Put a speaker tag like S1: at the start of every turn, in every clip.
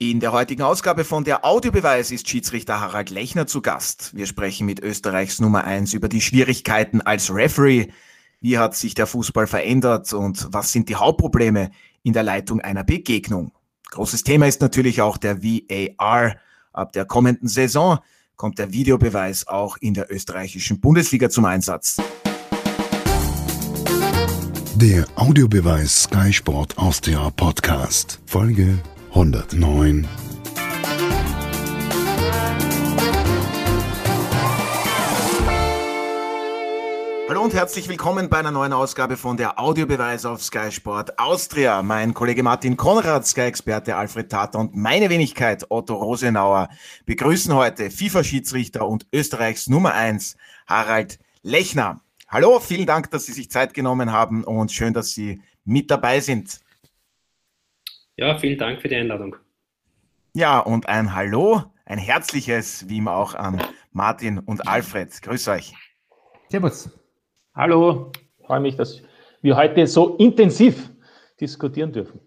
S1: In der heutigen Ausgabe von der Audiobeweis ist Schiedsrichter Harald Lechner zu Gast. Wir sprechen mit Österreichs Nummer eins über die Schwierigkeiten als Referee. Wie hat sich der Fußball verändert und was sind die Hauptprobleme in der Leitung einer Begegnung? Großes Thema ist natürlich auch der VAR. Ab der kommenden Saison kommt der Videobeweis auch in der österreichischen Bundesliga zum Einsatz.
S2: Der Audiobeweis Sky Sport Austria Podcast, Folge 109.
S1: Hallo und herzlich willkommen bei einer neuen Ausgabe von der Audiobeweis auf Sky Sport Austria. Mein Kollege Martin Konrad, Sky-Experte Alfred Tata und meine Wenigkeit Otto Rosenauer begrüßen heute FIFA-Schiedsrichter und Österreichs Nummer 1 Harald Lechner. Hallo, vielen Dank, dass Sie sich Zeit genommen haben und schön, dass Sie mit dabei sind.
S3: Ja, vielen Dank für die Einladung.
S1: Ja, und ein Hallo, ein herzliches, wie immer auch an Martin und Alfred. Grüß euch.
S4: Servus. Hallo, freue mich, dass wir heute so intensiv diskutieren dürfen.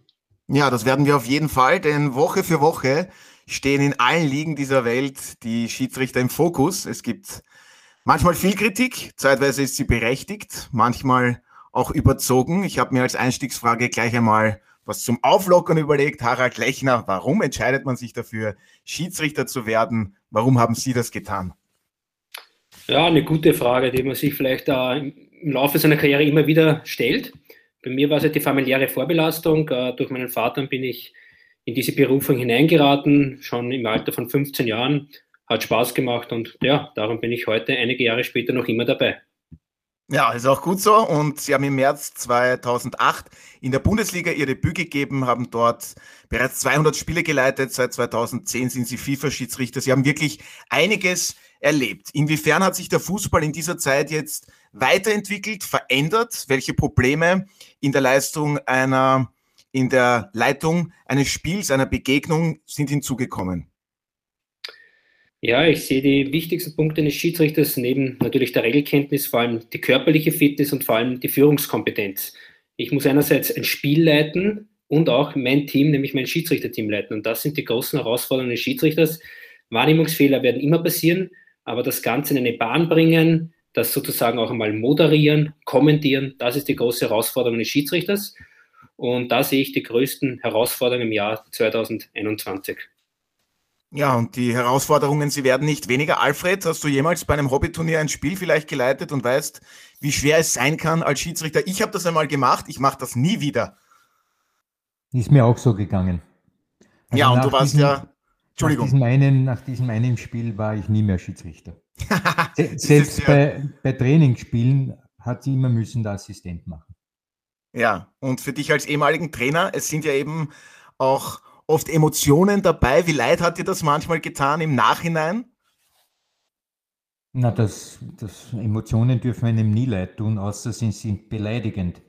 S1: Ja, das werden wir auf jeden Fall, denn Woche für Woche stehen in allen Ligen dieser Welt die Schiedsrichter im Fokus. Es gibt manchmal viel Kritik, zeitweise ist sie berechtigt, manchmal auch überzogen. Ich habe mir als Einstiegsfrage gleich einmal was zum Auflockern überlegt. Harald Lechner, warum entscheidet man sich dafür, Schiedsrichter zu werden? Warum haben Sie das getan?
S3: Ja, eine gute Frage, die man sich vielleicht im Laufe seiner Karriere immer wieder stellt. Bei mir war es ja die familiäre Vorbelastung. Äh, durch meinen Vater bin ich in diese Berufung hineingeraten, schon im Alter von 15 Jahren. Hat Spaß gemacht und ja, darum bin ich heute einige Jahre später noch immer dabei.
S1: Ja, ist auch gut so. Und Sie haben im März 2008 in der Bundesliga Ihr Debüt gegeben, haben dort bereits 200 Spiele geleitet. Seit 2010 sind Sie FIFA-Schiedsrichter. Sie haben wirklich einiges erlebt. Inwiefern hat sich der Fußball in dieser Zeit jetzt weiterentwickelt, verändert? Welche Probleme in der Leistung einer, in der Leitung eines Spiels, einer Begegnung sind hinzugekommen?
S3: Ja, ich sehe die wichtigsten Punkte eines Schiedsrichters neben natürlich der Regelkenntnis, vor allem die körperliche Fitness und vor allem die Führungskompetenz. Ich muss einerseits ein Spiel leiten und auch mein Team, nämlich mein Schiedsrichterteam leiten. Und das sind die großen Herausforderungen des Schiedsrichters. Wahrnehmungsfehler werden immer passieren, aber das Ganze in eine Bahn bringen, das sozusagen auch einmal moderieren, kommentieren, das ist die große Herausforderung des Schiedsrichters. Und da sehe ich die größten Herausforderungen im Jahr 2021.
S1: Ja, und die Herausforderungen, sie werden nicht weniger. Alfred, hast du jemals bei einem Hobbyturnier ein Spiel vielleicht geleitet und weißt, wie schwer es sein kann als Schiedsrichter? Ich habe das einmal gemacht, ich mache das nie wieder.
S4: Ist mir auch so gegangen.
S1: Also ja, und du warst diesem, ja.
S4: Entschuldigung. Nach diesem, einen, nach diesem einen Spiel war ich nie mehr Schiedsrichter. Selbst ja, bei, bei Trainingsspielen hat sie immer müssen der Assistent machen.
S1: Ja, und für dich als ehemaligen Trainer, es sind ja eben auch oft Emotionen dabei. Wie leid hat dir das manchmal getan im Nachhinein?
S4: Na, das, das Emotionen dürfen einem nie leid tun, außer sie sind beleidigend.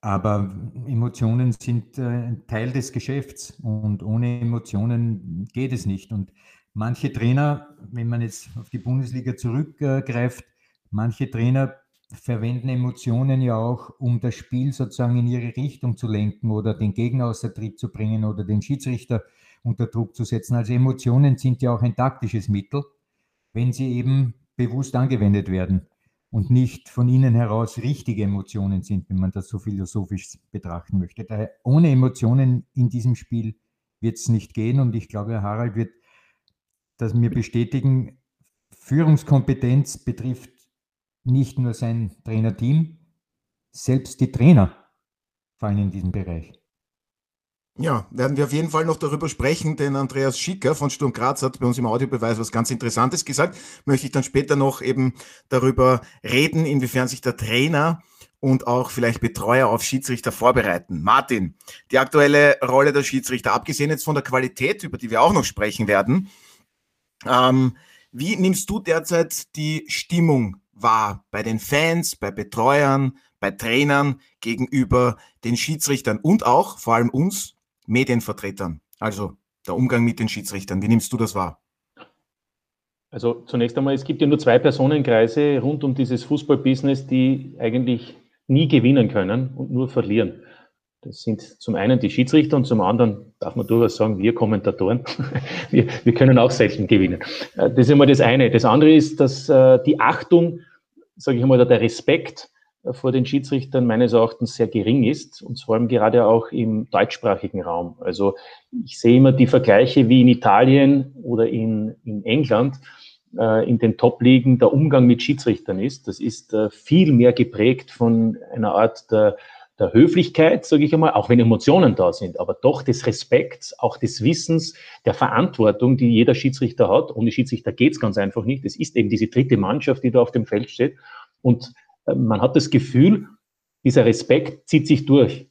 S4: Aber Emotionen sind äh, Teil des Geschäfts und ohne Emotionen geht es nicht. Und manche Trainer, wenn man jetzt auf die Bundesliga zurückgreift, manche Trainer verwenden Emotionen ja auch, um das Spiel sozusagen in ihre Richtung zu lenken oder den Gegner außer Tritt zu bringen oder den Schiedsrichter unter Druck zu setzen. Also Emotionen sind ja auch ein taktisches Mittel, wenn sie eben bewusst angewendet werden und nicht von innen heraus richtige Emotionen sind, wenn man das so philosophisch betrachten möchte. Daher ohne Emotionen in diesem Spiel wird es nicht gehen und ich glaube, Herr Harald wird das mir bestätigen. Führungskompetenz betrifft nicht nur sein Trainerteam, selbst die Trainer fallen in diesen Bereich.
S1: Ja, werden wir auf jeden Fall noch darüber sprechen, denn Andreas Schicker von Sturm Graz hat bei uns im Audiobeweis was ganz Interessantes gesagt. Möchte ich dann später noch eben darüber reden, inwiefern sich der Trainer und auch vielleicht Betreuer auf Schiedsrichter vorbereiten. Martin, die aktuelle Rolle der Schiedsrichter, abgesehen jetzt von der Qualität, über die wir auch noch sprechen werden, ähm, wie nimmst du derzeit die Stimmung war bei den Fans, bei Betreuern, bei Trainern gegenüber den Schiedsrichtern und auch vor allem uns Medienvertretern. Also der Umgang mit den Schiedsrichtern. Wie nimmst du das wahr?
S4: Also zunächst einmal, es gibt ja nur zwei Personenkreise rund um dieses Fußballbusiness, die eigentlich nie gewinnen können und nur verlieren.
S5: Das sind zum einen die Schiedsrichter und zum anderen darf man durchaus sagen, wir Kommentatoren, wir, wir können auch selten gewinnen. Äh, das ist einmal das eine. Das andere ist, dass äh, die Achtung, sage ich mal, der Respekt äh, vor den Schiedsrichtern meines Erachtens sehr gering ist und vor allem gerade auch im deutschsprachigen Raum. Also ich sehe immer die Vergleiche wie in Italien oder in, in England in den Top-Ligen der Umgang mit Schiedsrichtern ist. Das ist viel mehr geprägt von einer Art der der Höflichkeit, sage ich einmal, auch wenn Emotionen da sind, aber doch des Respekts, auch des Wissens, der Verantwortung, die jeder Schiedsrichter hat. Ohne Schiedsrichter geht's ganz einfach nicht. Es ist eben diese dritte Mannschaft, die da auf dem Feld steht. Und äh, man hat das Gefühl, dieser Respekt zieht sich durch.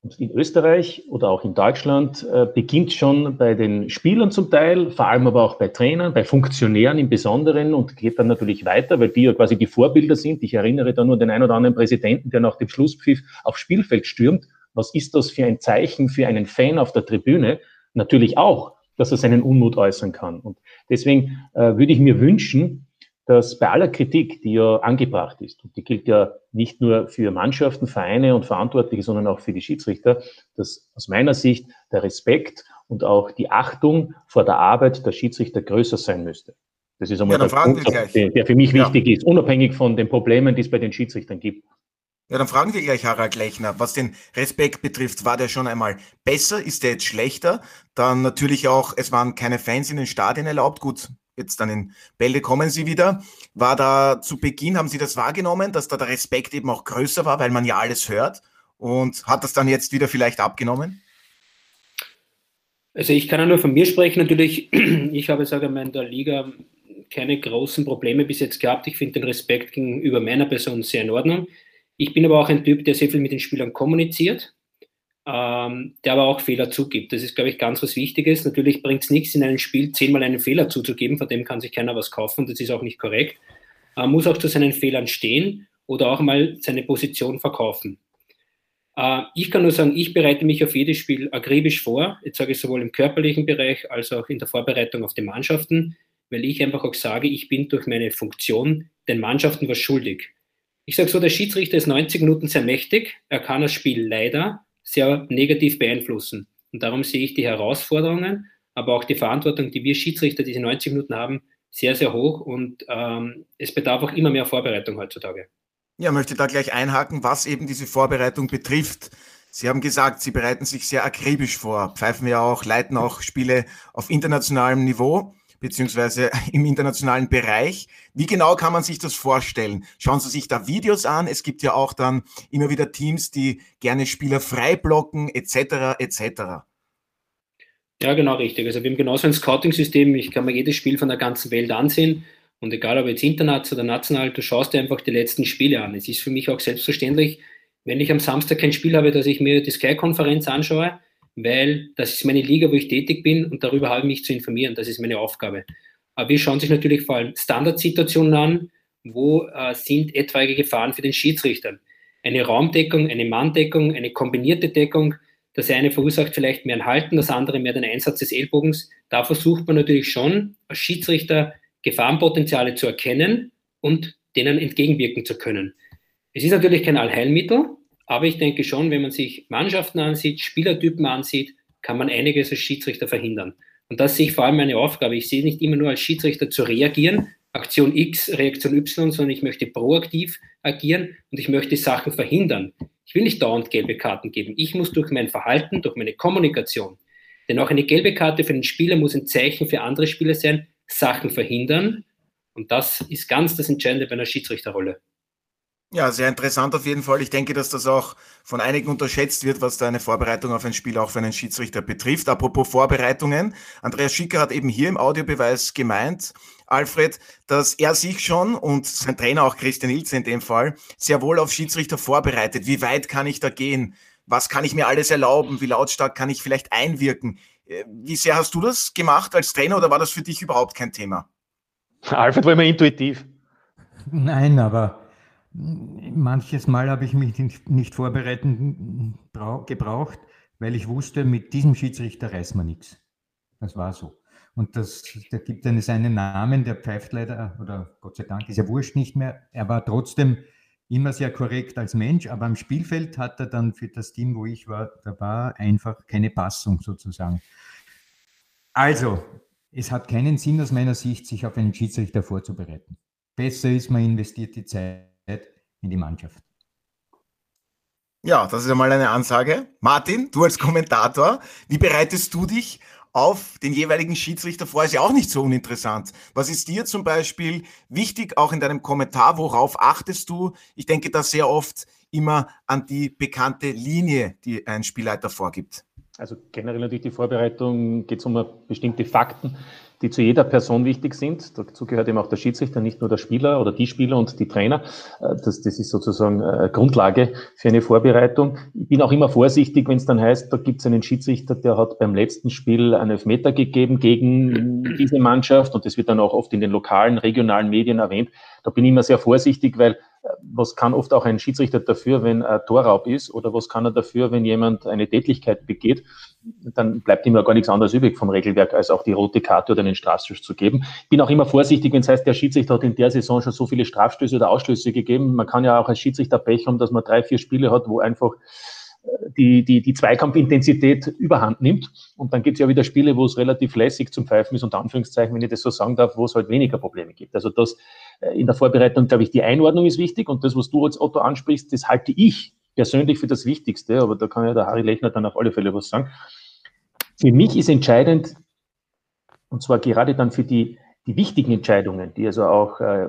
S5: Und in Österreich oder auch in Deutschland äh, beginnt schon bei den Spielern zum Teil, vor allem aber auch bei Trainern, bei Funktionären im Besonderen und geht dann natürlich weiter, weil die ja quasi die Vorbilder sind. Ich erinnere da nur den einen oder anderen Präsidenten, der nach dem Schlusspfiff aufs Spielfeld stürmt. Was ist das für ein Zeichen für einen Fan auf der Tribüne? Natürlich auch, dass er seinen Unmut äußern kann. Und deswegen äh, würde ich mir wünschen, dass bei aller Kritik, die ja angebracht ist, und die gilt ja nicht nur für Mannschaften, Vereine und Verantwortliche, sondern auch für die Schiedsrichter, dass aus meiner Sicht der Respekt und auch die Achtung vor der Arbeit der Schiedsrichter größer sein müsste. Das ist einmal ja, der Punkt, der, der, für mich ja. wichtig ist, unabhängig von den Problemen, die es bei den Schiedsrichtern gibt.
S1: Ja, dann fragen wir gleich Harald Lechner, was den Respekt betrifft, war der schon einmal besser? Ist der jetzt schlechter? Dann natürlich auch, es waren keine Fans in den Stadien erlaubt. Gut, jetzt dann in Bälde kommen Sie wieder. War da zu Beginn, haben Sie das wahrgenommen, dass da der Respekt eben auch größer war, weil man ja alles hört? Und hat das dann jetzt wieder vielleicht abgenommen?
S3: Also ich kann ja nur von mir sprechen natürlich. Ich habe, sage ich mal, in der Liga keine großen Probleme bis jetzt gehabt. Ich finde den Respekt gegenüber meiner Person sehr in Ordnung. Ich bin aber auch ein Typ, der sehr viel mit den Spielern kommuniziert ähm, der aber auch Fehler zugibt. Das ist, glaube ich, ganz was Wichtiges. Natürlich bringt es nichts, in einem Spiel zehnmal einen Fehler zuzugeben, von dem kann sich keiner was kaufen, das ist auch nicht korrekt. Man muss auch zu seinen Fehlern stehen oder auch mal seine Position verkaufen. Äh, ich kann nur sagen, ich bereite mich auf jedes Spiel akribisch vor. Jetzt sage ich sowohl im körperlichen Bereich als auch in der Vorbereitung auf die Mannschaften, weil ich einfach auch sage, ich bin durch meine Funktion den Mannschaften was schuldig. Ich sage so, der Schiedsrichter ist 90 Minuten sehr mächtig. Er kann das Spiel leider sehr negativ beeinflussen. Und darum sehe ich die Herausforderungen, aber auch die Verantwortung, die wir Schiedsrichter diese 90 Minuten haben, sehr, sehr hoch und ähm, es bedarf auch immer mehr Vorbereitung heutzutage.
S1: Ja, möchte da gleich einhaken, was eben diese Vorbereitung betrifft. Sie haben gesagt, Sie bereiten sich sehr akribisch vor, pfeifen ja auch, leiten auch Spiele auf internationalem Niveau beziehungsweise im internationalen Bereich. Wie genau kann man sich das vorstellen? Schauen Sie sich da Videos an. Es gibt ja auch dann immer wieder Teams, die gerne Spieler frei blocken, etc. etc.
S3: Ja, genau richtig. Also wir haben genauso ein Scouting-System. Ich kann mir jedes Spiel von der ganzen Welt ansehen. Und egal ob jetzt international oder national, du schaust dir einfach die letzten Spiele an. Es ist für mich auch selbstverständlich, wenn ich am Samstag kein Spiel habe, dass ich mir die Sky-Konferenz anschaue, weil das ist meine Liga, wo ich tätig bin und darüber habe ich mich zu informieren. Das ist meine Aufgabe. Aber wir schauen sich natürlich vor allem Standardsituationen an, wo äh, sind etwaige Gefahren für den Schiedsrichter. Eine Raumdeckung, eine Manndeckung, eine kombinierte Deckung. Das eine verursacht vielleicht mehr ein Halten, das andere mehr den Einsatz des Ellbogens. Da versucht man natürlich schon als Schiedsrichter Gefahrenpotenziale zu erkennen und denen entgegenwirken zu können. Es ist natürlich kein Allheilmittel, aber ich denke schon, wenn man sich Mannschaften ansieht, Spielertypen ansieht, kann man einiges als Schiedsrichter verhindern. Und das sehe ich vor allem meine Aufgabe. Ich sehe nicht immer nur als Schiedsrichter zu reagieren, Aktion X, Reaktion Y, sondern ich möchte proaktiv agieren und ich möchte Sachen verhindern. Ich will nicht dauernd gelbe Karten geben. Ich muss durch mein Verhalten, durch meine Kommunikation, denn auch eine gelbe Karte für den Spieler muss ein Zeichen für andere Spieler sein, Sachen verhindern. Und das ist ganz das Entscheidende bei einer Schiedsrichterrolle.
S1: Ja, sehr interessant auf jeden Fall. Ich denke, dass das auch von einigen unterschätzt wird, was da eine Vorbereitung auf ein Spiel auch für einen Schiedsrichter betrifft. Apropos Vorbereitungen. Andreas Schicker hat eben hier im Audiobeweis gemeint, Alfred, dass er sich schon und sein Trainer auch Christian Ilze in dem Fall sehr wohl auf Schiedsrichter vorbereitet. Wie weit kann ich da gehen? Was kann ich mir alles erlauben? Wie lautstark kann ich vielleicht einwirken? Äh, wie sehr hast du das gemacht als Trainer oder war das für dich überhaupt kein Thema?
S5: Alfred war immer intuitiv.
S4: Nein, aber Manches Mal habe ich mich nicht vorbereiten gebraucht, weil ich wusste, mit diesem Schiedsrichter reißt man nichts. Das war so. Und das, da gibt es einen Namen, der pfeift leider, oder Gott sei Dank ist ja wurscht nicht mehr. Er war trotzdem immer sehr korrekt als Mensch, aber am Spielfeld hat er dann für das Team, wo ich war, da war einfach keine Passung sozusagen. Also, es hat keinen Sinn aus meiner Sicht, sich auf einen Schiedsrichter vorzubereiten. Besser ist, man investiert die Zeit in die Mannschaft.
S1: Ja, das ist einmal eine Ansage. Martin, du als Kommentator, wie bereitest du dich auf den jeweiligen Schiedsrichter vor? Ist ja auch nicht so uninteressant. Was ist dir zum Beispiel wichtig, auch in deinem Kommentar? Worauf achtest du? Ich denke da sehr oft immer an die bekannte Linie, die ein Spielleiter vorgibt.
S5: Also generell natürlich die Vorbereitung geht es um bestimmte Fakten, die zu jeder Person wichtig sind. Dazu gehört eben auch der Schiedsrichter, nicht nur der Spieler oder die Spieler und die Trainer. Äh, das, das ist sozusagen äh, Grundlage für eine Vorbereitung. Ich bin auch immer vorsichtig, wenn es dann heißt, da gibt es einen Schiedsrichter, der hat beim letzten Spiel einen Elfmeter gegeben gegen diese Mannschaft und das wird dann auch oft in den lokalen, regionalen Medien erwähnt. Da bin ich immer sehr vorsichtig, weil was kann oft auch ein Schiedsrichter dafür, wenn ein Torraub ist oder was kann er dafür, wenn jemand eine Tätlichkeit begeht, dann bleibt ihm ja gar nichts anderes übrig vom Regelwerk, als auch die rote Karte oder einen Strafstoß zu geben. Ich bin auch immer vorsichtig, wenn es heißt, der Schiedsrichter hat in der Saison schon so viele Strafstöße oder Ausschlüsse gegeben. Man kann ja auch als Schiedsrichter Pech haben, dass man drei, vier Spiele hat, wo einfach die, die, die Zweikampfintensität überhand nimmt. Und dann gibt es ja wieder Spiele, wo es relativ lässig zum Pfeifen ist, unter Anführungszeichen, wenn ich das so sagen darf, wo es halt weniger Probleme gibt. Also das äh, in der Vorbereitung, glaube ich, die Einordnung ist wichtig und das, was du als Otto ansprichst, das halte ich persönlich für das Wichtigste, aber da kann ja der Harry Lechner dann auf alle Fälle was sagen. Für mich ist entscheidend, und zwar gerade dann für die, die wichtigen Entscheidungen, die also auch äh,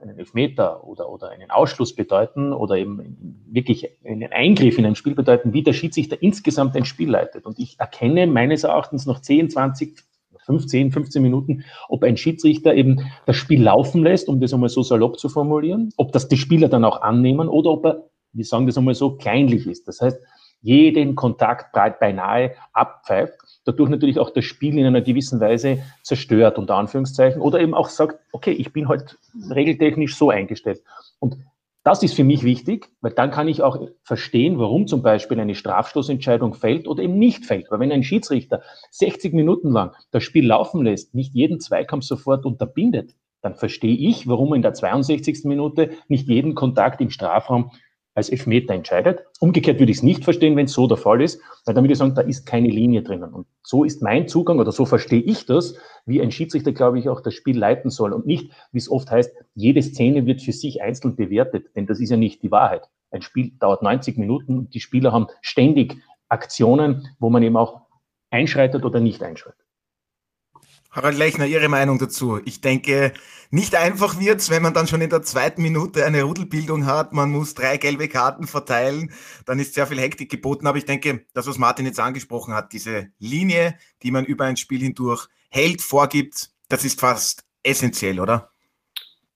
S5: einen Elfmeter oder, oder einen Ausschluss bedeuten oder eben wirklich einen Eingriff in ein Spiel bedeuten, wie der Schiedsrichter insgesamt ein Spiel leitet. Und ich erkenne meines Erachtens noch 10, 20, 15, 15 Minuten, ob ein Schiedsrichter eben das Spiel laufen lässt, um das einmal so salopp zu formulieren, ob das die Spieler dann auch annehmen oder ob er, wir sagen das einmal so, kleinlich ist. Das heißt, jeden Kontakt beinahe abpfeift dadurch natürlich auch das Spiel in einer gewissen Weise zerstört, unter Anführungszeichen, oder eben auch sagt, okay, ich bin halt regeltechnisch so eingestellt. Und das ist für mich wichtig, weil dann kann ich auch verstehen, warum zum Beispiel eine Strafstoßentscheidung fällt oder eben nicht fällt. Weil wenn ein Schiedsrichter 60 Minuten lang das Spiel laufen lässt, nicht jeden Zweikampf sofort unterbindet, dann verstehe ich, warum in der 62. Minute nicht jeden Kontakt im Strafraum als Elfmeter entscheidet. Umgekehrt würde ich es nicht verstehen, wenn es so der Fall ist, weil dann würde ich sagen, da ist keine Linie drinnen. Und so ist mein Zugang oder so verstehe ich das, wie ein Schiedsrichter, glaube ich, auch das Spiel leiten soll und nicht, wie es oft heißt, jede Szene wird für sich einzeln bewertet, denn das ist ja nicht die Wahrheit. Ein Spiel dauert 90 Minuten und die Spieler haben ständig Aktionen, wo man eben auch einschreitet oder nicht einschreitet.
S1: Harald Lechner, Ihre Meinung dazu? Ich denke, nicht einfach wird's, wenn man dann schon in der zweiten Minute eine Rudelbildung hat. Man muss drei gelbe Karten verteilen. Dann ist sehr viel Hektik geboten. Aber ich denke, das, was Martin jetzt angesprochen hat, diese Linie, die man über ein Spiel hindurch hält, vorgibt, das ist fast essentiell, oder?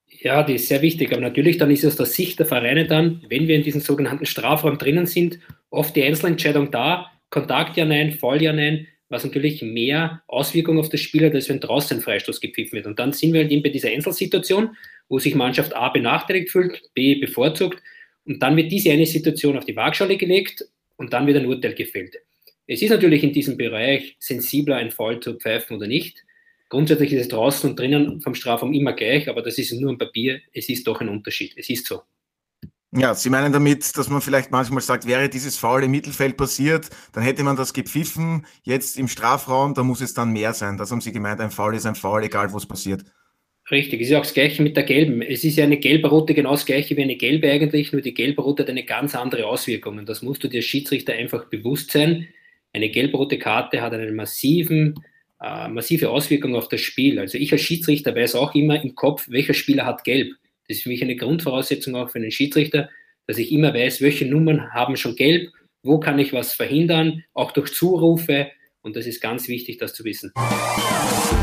S3: Ja, die ist sehr wichtig. Aber natürlich dann ist es aus der Sicht der Vereine dann, wenn wir in diesem sogenannten Strafraum drinnen sind, oft die Einzelentscheidung da, Kontakt ja nein, Fall ja nein was natürlich mehr Auswirkungen auf das Spiel hat, als wenn draußen ein Freistoß gepfiffen wird. Und dann sind wir halt eben bei dieser Einzelsituation, wo sich Mannschaft A benachteiligt fühlt, B bevorzugt. Und dann wird diese eine Situation auf die Waagschale gelegt und dann wird ein Urteil gefällt. Es ist natürlich in diesem Bereich sensibler, ein Fall zu pfeifen oder nicht. Grundsätzlich ist es draußen und drinnen vom Strafraum immer gleich, aber das ist nur ein Papier. Es ist doch ein Unterschied. Es ist so.
S1: Ja, Sie meinen damit, dass man vielleicht manchmal sagt, wäre dieses Foul im Mittelfeld passiert, dann hätte man das gepfiffen. Jetzt im Strafraum, da muss es dann mehr sein. Das haben Sie gemeint, ein Foul ist ein Foul, egal wo es passiert.
S3: Richtig, es ist ja auch das Gleiche mit der gelben. Es ist ja eine gelbe-rote genau das Gleiche wie eine gelbe eigentlich, nur die gelbe-rote hat eine ganz andere Auswirkung. Das musst du dir als Schiedsrichter einfach bewusst sein. Eine gelb-rote Karte hat eine massiven, äh, massive Auswirkung auf das Spiel. Also ich als Schiedsrichter weiß auch immer im Kopf, welcher Spieler hat gelb. Das ist für mich eine Grundvoraussetzung auch für einen Schiedsrichter, dass ich immer weiß, welche Nummern haben schon gelb, wo kann ich was verhindern, auch durch Zurufe. Und das ist ganz wichtig, das zu wissen.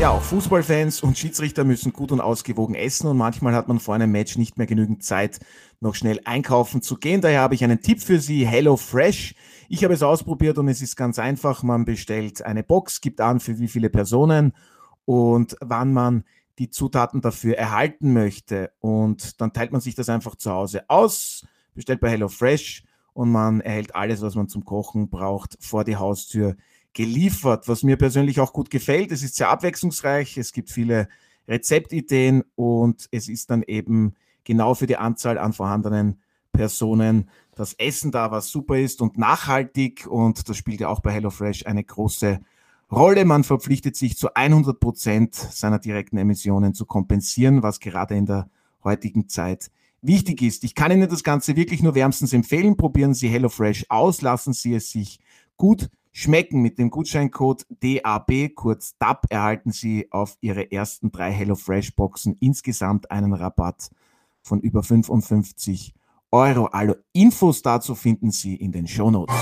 S1: Ja, auch Fußballfans und Schiedsrichter müssen gut und ausgewogen essen und manchmal hat man vor einem Match nicht mehr genügend Zeit, noch schnell einkaufen zu gehen. Daher habe ich einen Tipp für Sie, Hello Fresh. Ich habe es ausprobiert und es ist ganz einfach. Man bestellt eine Box, gibt an, für wie viele Personen und wann man die Zutaten dafür erhalten möchte. Und dann teilt man sich das einfach zu Hause aus, bestellt bei HelloFresh und man erhält alles, was man zum Kochen braucht, vor die Haustür geliefert. Was mir persönlich auch gut gefällt, es ist sehr abwechslungsreich, es gibt viele Rezeptideen und es ist dann eben genau für die Anzahl an vorhandenen Personen das Essen da, was super ist und nachhaltig. Und das spielt ja auch bei HelloFresh eine große Rolle. Man verpflichtet sich zu 100 Prozent seiner direkten Emissionen zu kompensieren, was gerade in der heutigen Zeit wichtig ist. Ich kann Ihnen das Ganze wirklich nur wärmstens empfehlen. Probieren Sie HelloFresh aus, lassen Sie es sich gut schmecken. Mit dem Gutscheincode DAB, kurz DAB, erhalten Sie auf Ihre ersten drei HelloFresh-Boxen insgesamt einen Rabatt von über 55 Euro. Alle Infos dazu finden Sie in den Shownotes.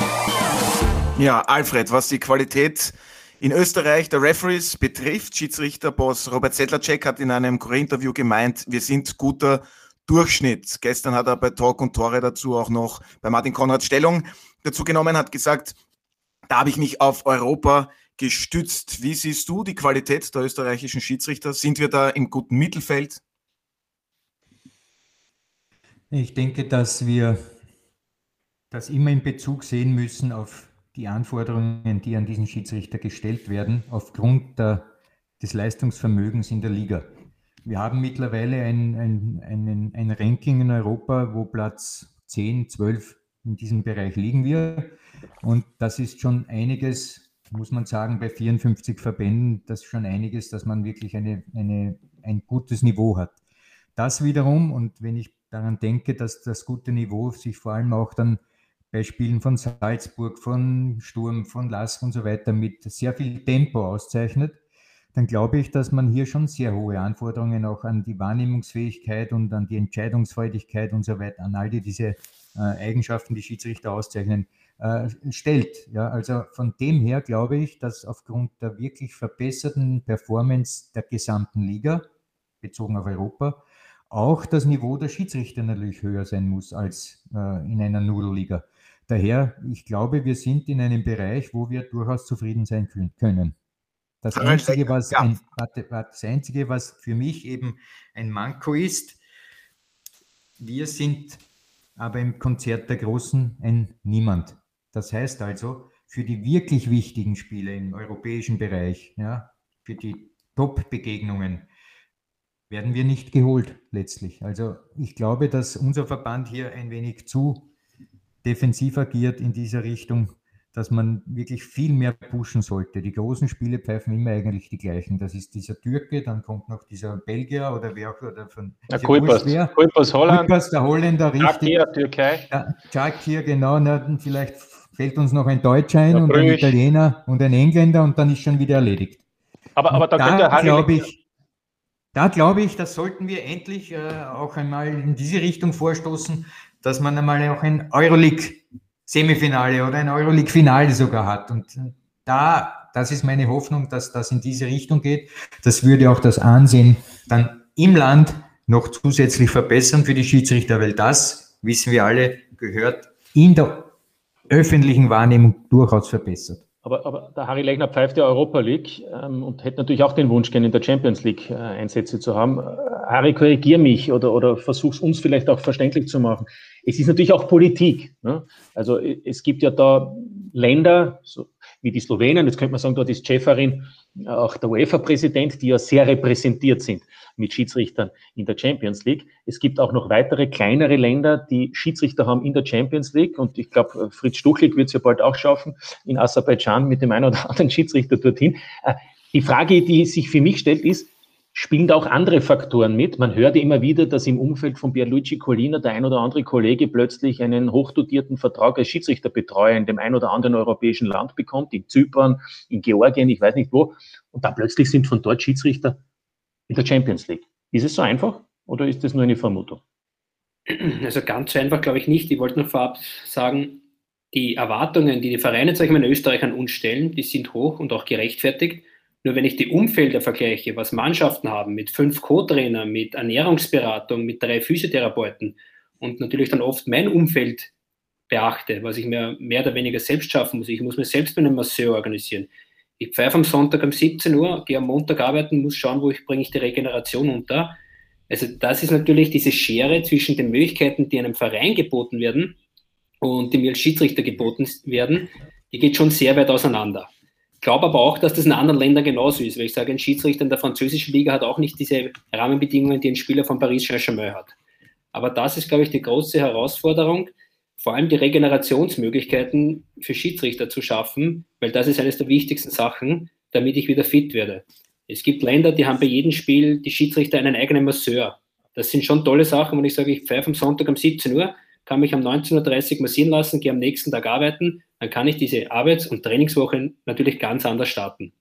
S1: Ja, Alfred, was die Qualität in Österreich der Referees betrifft, Schiedsrichterboss Robert Sedlacek hat in einem Interview gemeint, wir sind guter Durchschnitt. Gestern hat er bei Talk und Tore dazu auch noch bei Martin Konrad Stellung dazu genommen, hat gesagt, da habe ich mich auf Europa gestützt. Wie siehst du die Qualität der österreichischen Schiedsrichter? Sind wir da im guten Mittelfeld?
S4: Ich denke, dass wir das immer in Bezug sehen müssen auf die Anforderungen, die an diesen Schiedsrichter gestellt werden, aufgrund der, des Leistungsvermögens in der Liga. Wir haben mittlerweile ein, ein, ein, ein Ranking in Europa, wo Platz 10, 12 in diesem Bereich liegen wir. Und das ist schon einiges, muss man sagen, bei 54 Verbänden, das ist schon einiges, dass man wirklich eine, eine, ein gutes Niveau hat. Das wiederum, und wenn ich daran denke, dass das gute Niveau sich vor allem auch dann bei Spielen von Salzburg, von Sturm, von Lask und so weiter mit sehr viel Tempo auszeichnet, dann glaube ich, dass man hier schon sehr hohe Anforderungen auch an die Wahrnehmungsfähigkeit und an die Entscheidungsfreudigkeit und so weiter, an all die, diese äh, Eigenschaften, die Schiedsrichter auszeichnen, äh, stellt. Ja, also von dem her glaube ich, dass aufgrund der wirklich verbesserten Performance der gesamten Liga, bezogen auf Europa, auch das Niveau der Schiedsrichter natürlich höher sein muss als äh, in einer Nudelliga. Daher, ich glaube, wir sind in einem Bereich, wo wir durchaus zufrieden sein können. Das Einzige, was ein, das Einzige, was für mich eben ein Manko ist, wir sind aber im Konzert der Großen ein Niemand. Das heißt also, für die wirklich wichtigen Spiele im europäischen Bereich, ja, für die Top-Begegnungen, werden wir nicht geholt letztlich. Also ich glaube, dass unser Verband hier ein wenig zu defensiv agiert in dieser Richtung, dass man wirklich viel mehr pushen sollte. Die großen Spiele pfeifen immer eigentlich die gleichen. Das ist dieser Türke, dann kommt noch dieser Belgier oder wer auch oder von
S5: ja, Kuipers Holland,
S4: Kuipers, der Holländer, richtig.
S5: Hier, Türkei.
S4: Ja, hier, genau. Na, vielleicht fällt uns noch ein Deutscher ein ja, und ein Italiener und ein Engländer und dann ist schon wieder erledigt.
S5: Aber, aber da, da
S4: glaube ich, da glaube ich, das sollten wir endlich äh, auch einmal in diese Richtung vorstoßen, dass man einmal auch ein Euroleague-Semifinale oder ein Euroleague-Finale sogar hat. Und da, das ist meine Hoffnung, dass das in diese Richtung geht. Das würde auch das Ansehen dann im Land noch zusätzlich verbessern für die Schiedsrichter, weil das, wissen wir alle, gehört in der öffentlichen Wahrnehmung durchaus verbessert.
S5: Aber, aber der Harry Lechner pfeift ja Europa League ähm, und hätte natürlich auch den Wunsch, gerne in der Champions League äh, Einsätze zu haben. Äh, Harry, korrigier mich oder, oder versuch's uns vielleicht auch verständlich zu machen. Es ist natürlich auch Politik. Ne? Also es gibt ja da Länder, so wie die Slowenen, jetzt könnte man sagen, dort ist Ceferin auch der UEFA-Präsident, die ja sehr repräsentiert sind mit Schiedsrichtern in der Champions League. Es gibt auch noch weitere kleinere Länder, die Schiedsrichter haben in der Champions League. Und ich glaube, Fritz Stuchlik wird es ja bald auch schaffen, in Aserbaidschan mit dem einen oder anderen Schiedsrichter dorthin. Äh, die Frage, die sich für mich stellt, ist, spielen da auch andere Faktoren mit. Man hört immer wieder, dass im Umfeld von Pierluigi Collina der ein oder andere Kollege plötzlich einen hochdotierten Vertrag als Schiedsrichterbetreuer in dem ein oder anderen europäischen Land bekommt, in Zypern, in Georgien, ich weiß nicht wo. Und dann plötzlich sind von dort Schiedsrichter in der Champions League. Ist es so einfach oder ist das nur eine Vermutung?
S3: Also ganz so einfach glaube ich nicht. Ich wollte nur vorab sagen, die Erwartungen, die die Vereine, sage ich mal, in Österreich an uns stellen, die sind hoch und auch gerechtfertigt. Nur wenn ich die Umfelder vergleiche, was Mannschaften haben mit fünf Co-Trainern, mit Ernährungsberatung, mit drei Physiotherapeuten und natürlich dann oft mein Umfeld beachte, was ich mir mehr oder weniger selbst schaffen muss. Ich muss mir selbst einen Masseur organisieren. Ich pfeife am Sonntag um 17 Uhr, gehe am Montag arbeiten, muss schauen, wo ich bringe ich die Regeneration unter. Also das ist natürlich diese Schere zwischen den Möglichkeiten, die einem Verein geboten werden und die mir als Schiedsrichter geboten werden, die geht schon sehr weit auseinander. Ich glaube aber auch, dass das in anderen Ländern genauso ist, weil ich sage, ein Schiedsrichter in der französischen Liga hat auch nicht diese Rahmenbedingungen, die ein Spieler von Paris Saint-Germain hat. Aber das ist, glaube ich, die große Herausforderung, vor allem die Regenerationsmöglichkeiten für Schiedsrichter zu schaffen, weil das ist eines der wichtigsten Sachen, damit ich wieder fit werde. Es gibt Länder, die haben bei jedem Spiel die Schiedsrichter einen eigenen Masseur. Das sind schon tolle Sachen, wenn ich sage, ich pfeife am Sonntag um 17 Uhr, kann mich um 19.30 Uhr massieren lassen, gehe am nächsten Tag arbeiten, dann kann ich diese Arbeits- und Trainingswoche natürlich ganz anders starten.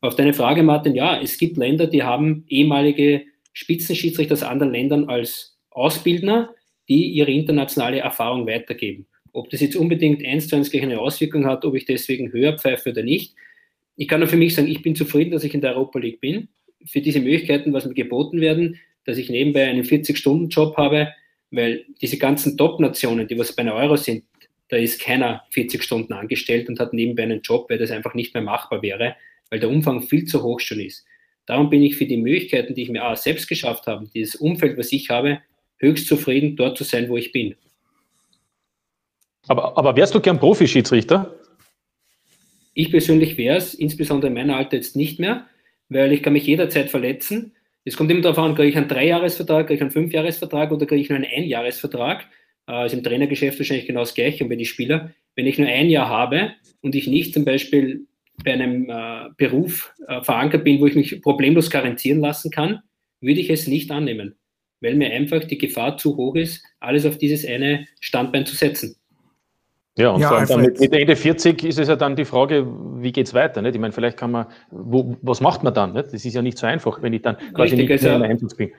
S3: Auf deine Frage, Martin, ja, es gibt Länder, die haben ehemalige Spitzenschiedsrichter aus anderen Ländern als Ausbildner, die ihre internationale Erfahrung weitergeben. Ob das jetzt unbedingt eins zu eins gleich eine Auswirkung hat, ob ich deswegen höher pfeife oder nicht. Ich kann nur für mich sagen, ich bin zufrieden, dass ich in der Europa League bin. Für diese Möglichkeiten, was mir geboten werden, dass ich nebenbei einen 40-Stunden-Job habe, weil diese ganzen Top-Nationen, die was bei einer Euro sind, da ist keiner 40 Stunden angestellt und hat nebenbei einen Job, weil das einfach nicht mehr machbar wäre, weil der Umfang viel zu hoch schon ist. Darum bin ich für die Möglichkeiten, die ich mir auch selbst geschafft habe, dieses Umfeld, was ich habe, höchst zufrieden, dort zu sein, wo ich bin.
S5: Aber, aber wärst du gern Profi-Schiedsrichter?
S3: Ich persönlich wäre es, insbesondere in meinem Alter jetzt nicht mehr, weil ich kann mich jederzeit verletzen. Es kommt immer darauf an, kriege ich einen Dreijahresvertrag, kriege ich einen Fünfjahresvertrag oder kriege ich nur einen Einjahresvertrag. Das ist im Trainergeschäft wahrscheinlich genau das Gleiche und bei den Spielern. Wenn ich nur ein Jahr habe und ich nicht zum Beispiel bei einem äh, Beruf äh, verankert bin, wo ich mich problemlos garantieren lassen kann, würde ich es nicht annehmen weil mir einfach die Gefahr zu hoch ist, alles auf dieses eine Standbein zu setzen.
S5: Ja, und ja, vor allem dann mit, mit, Ende 40 ist es ja dann die Frage, wie geht es weiter? Nicht? Ich meine, vielleicht kann man, wo, was macht man dann? Nicht? Das ist ja nicht so einfach, wenn ich dann quasi Richtig, nicht mehr also, in Einsatz bin.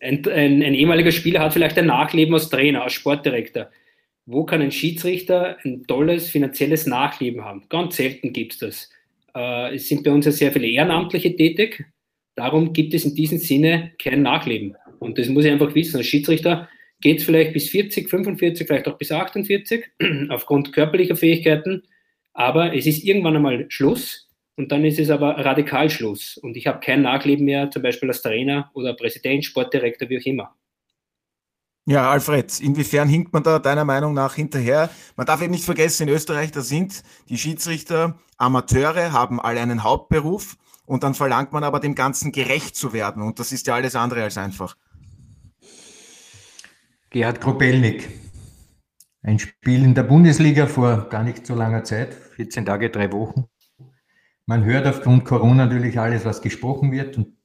S3: Ein, ein, ein, ehemaliger Spieler hat vielleicht ein Nachleben als Trainer, als Sportdirektor. Wo kann ein Schiedsrichter ein tolles finanzielles Nachleben haben? Ganz selten gibt es das. Äh, es sind bei uns ja sehr viele Ehrenamtliche tätig. Darum gibt es in diesem Sinne kein Nachleben. Und das muss ich einfach wissen. Als Schiedsrichter geht es vielleicht bis 40, 45, vielleicht auch bis 48 aufgrund körperlicher Fähigkeiten. Aber es ist irgendwann einmal Schluss und dann ist es aber radikal Schluss. Und ich habe kein Nachleben mehr, zum Beispiel als Trainer oder Präsident, Sportdirektor, wie auch immer.
S1: Ja, Alfred, inwiefern hinkt man da deiner Meinung nach hinterher? Man darf eben nicht vergessen, in Österreich, da sind die Schiedsrichter Amateure, haben alle einen Hauptberuf und dann verlangt man aber dem Ganzen gerecht zu werden und das ist ja alles andere als einfach.
S4: Gerhard Kropelnik. Ein Spiel in der Bundesliga vor gar nicht so langer Zeit, 14 Tage, drei Wochen. Man hört aufgrund Corona natürlich alles, was gesprochen wird. Und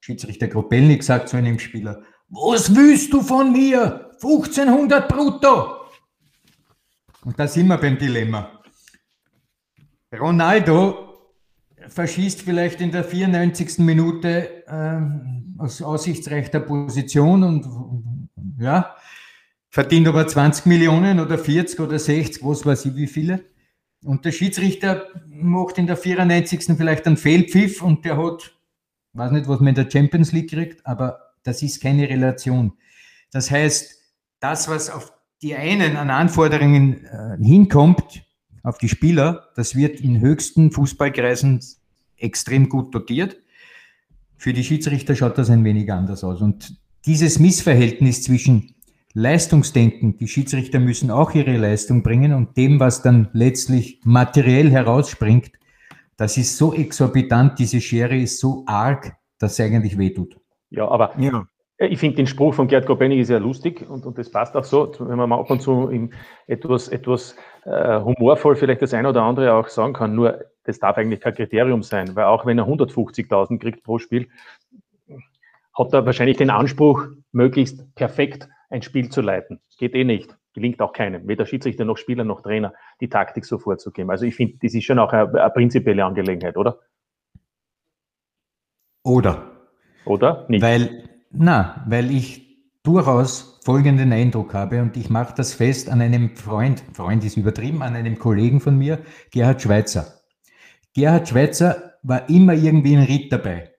S4: Schiedsrichter Kropelnik sagt zu einem Spieler, was willst du von mir? 1500 brutto! Und da sind wir beim Dilemma. Ronaldo verschießt vielleicht in der 94. Minute äh, aus aussichtsreicher Position und ja, verdient aber 20 Millionen oder 40 oder 60, was weiß ich wie viele. Und der Schiedsrichter macht in der 94. vielleicht einen Fehlpfiff und der hat, weiß nicht, was man in der Champions League kriegt, aber das ist keine Relation. Das heißt, das, was auf die einen an Anforderungen äh, hinkommt, auf die Spieler, das wird in höchsten Fußballkreisen extrem gut dotiert. Für die Schiedsrichter schaut das ein wenig anders aus. Und dieses Missverhältnis zwischen Leistungsdenken, die Schiedsrichter müssen auch ihre Leistung bringen und dem, was dann letztlich materiell herausspringt, das ist so exorbitant, diese Schere ist so arg, dass es eigentlich wehtut.
S5: Ja, aber ja. ich finde den Spruch von Gerd Kopenig sehr lustig und, und das passt auch so, wenn man mal ab und zu etwas, etwas äh, humorvoll vielleicht das eine oder andere auch sagen kann, nur das darf eigentlich kein Kriterium sein, weil auch wenn er 150.000 kriegt pro Spiel, hat er wahrscheinlich den Anspruch, möglichst perfekt ein Spiel zu leiten. Geht eh nicht. Gelingt auch keinem. Weder Schiedsrichter noch Spieler noch Trainer, die Taktik so vorzugeben. Also ich finde, das ist schon auch eine, eine prinzipielle Angelegenheit, oder?
S4: Oder.
S5: Oder?
S4: Nicht. Weil, na, weil ich durchaus folgenden Eindruck habe und ich mache das fest an einem Freund, Freund ist übertrieben, an einem Kollegen von mir, Gerhard Schweitzer. Gerhard Schweitzer war immer irgendwie ein Ritt dabei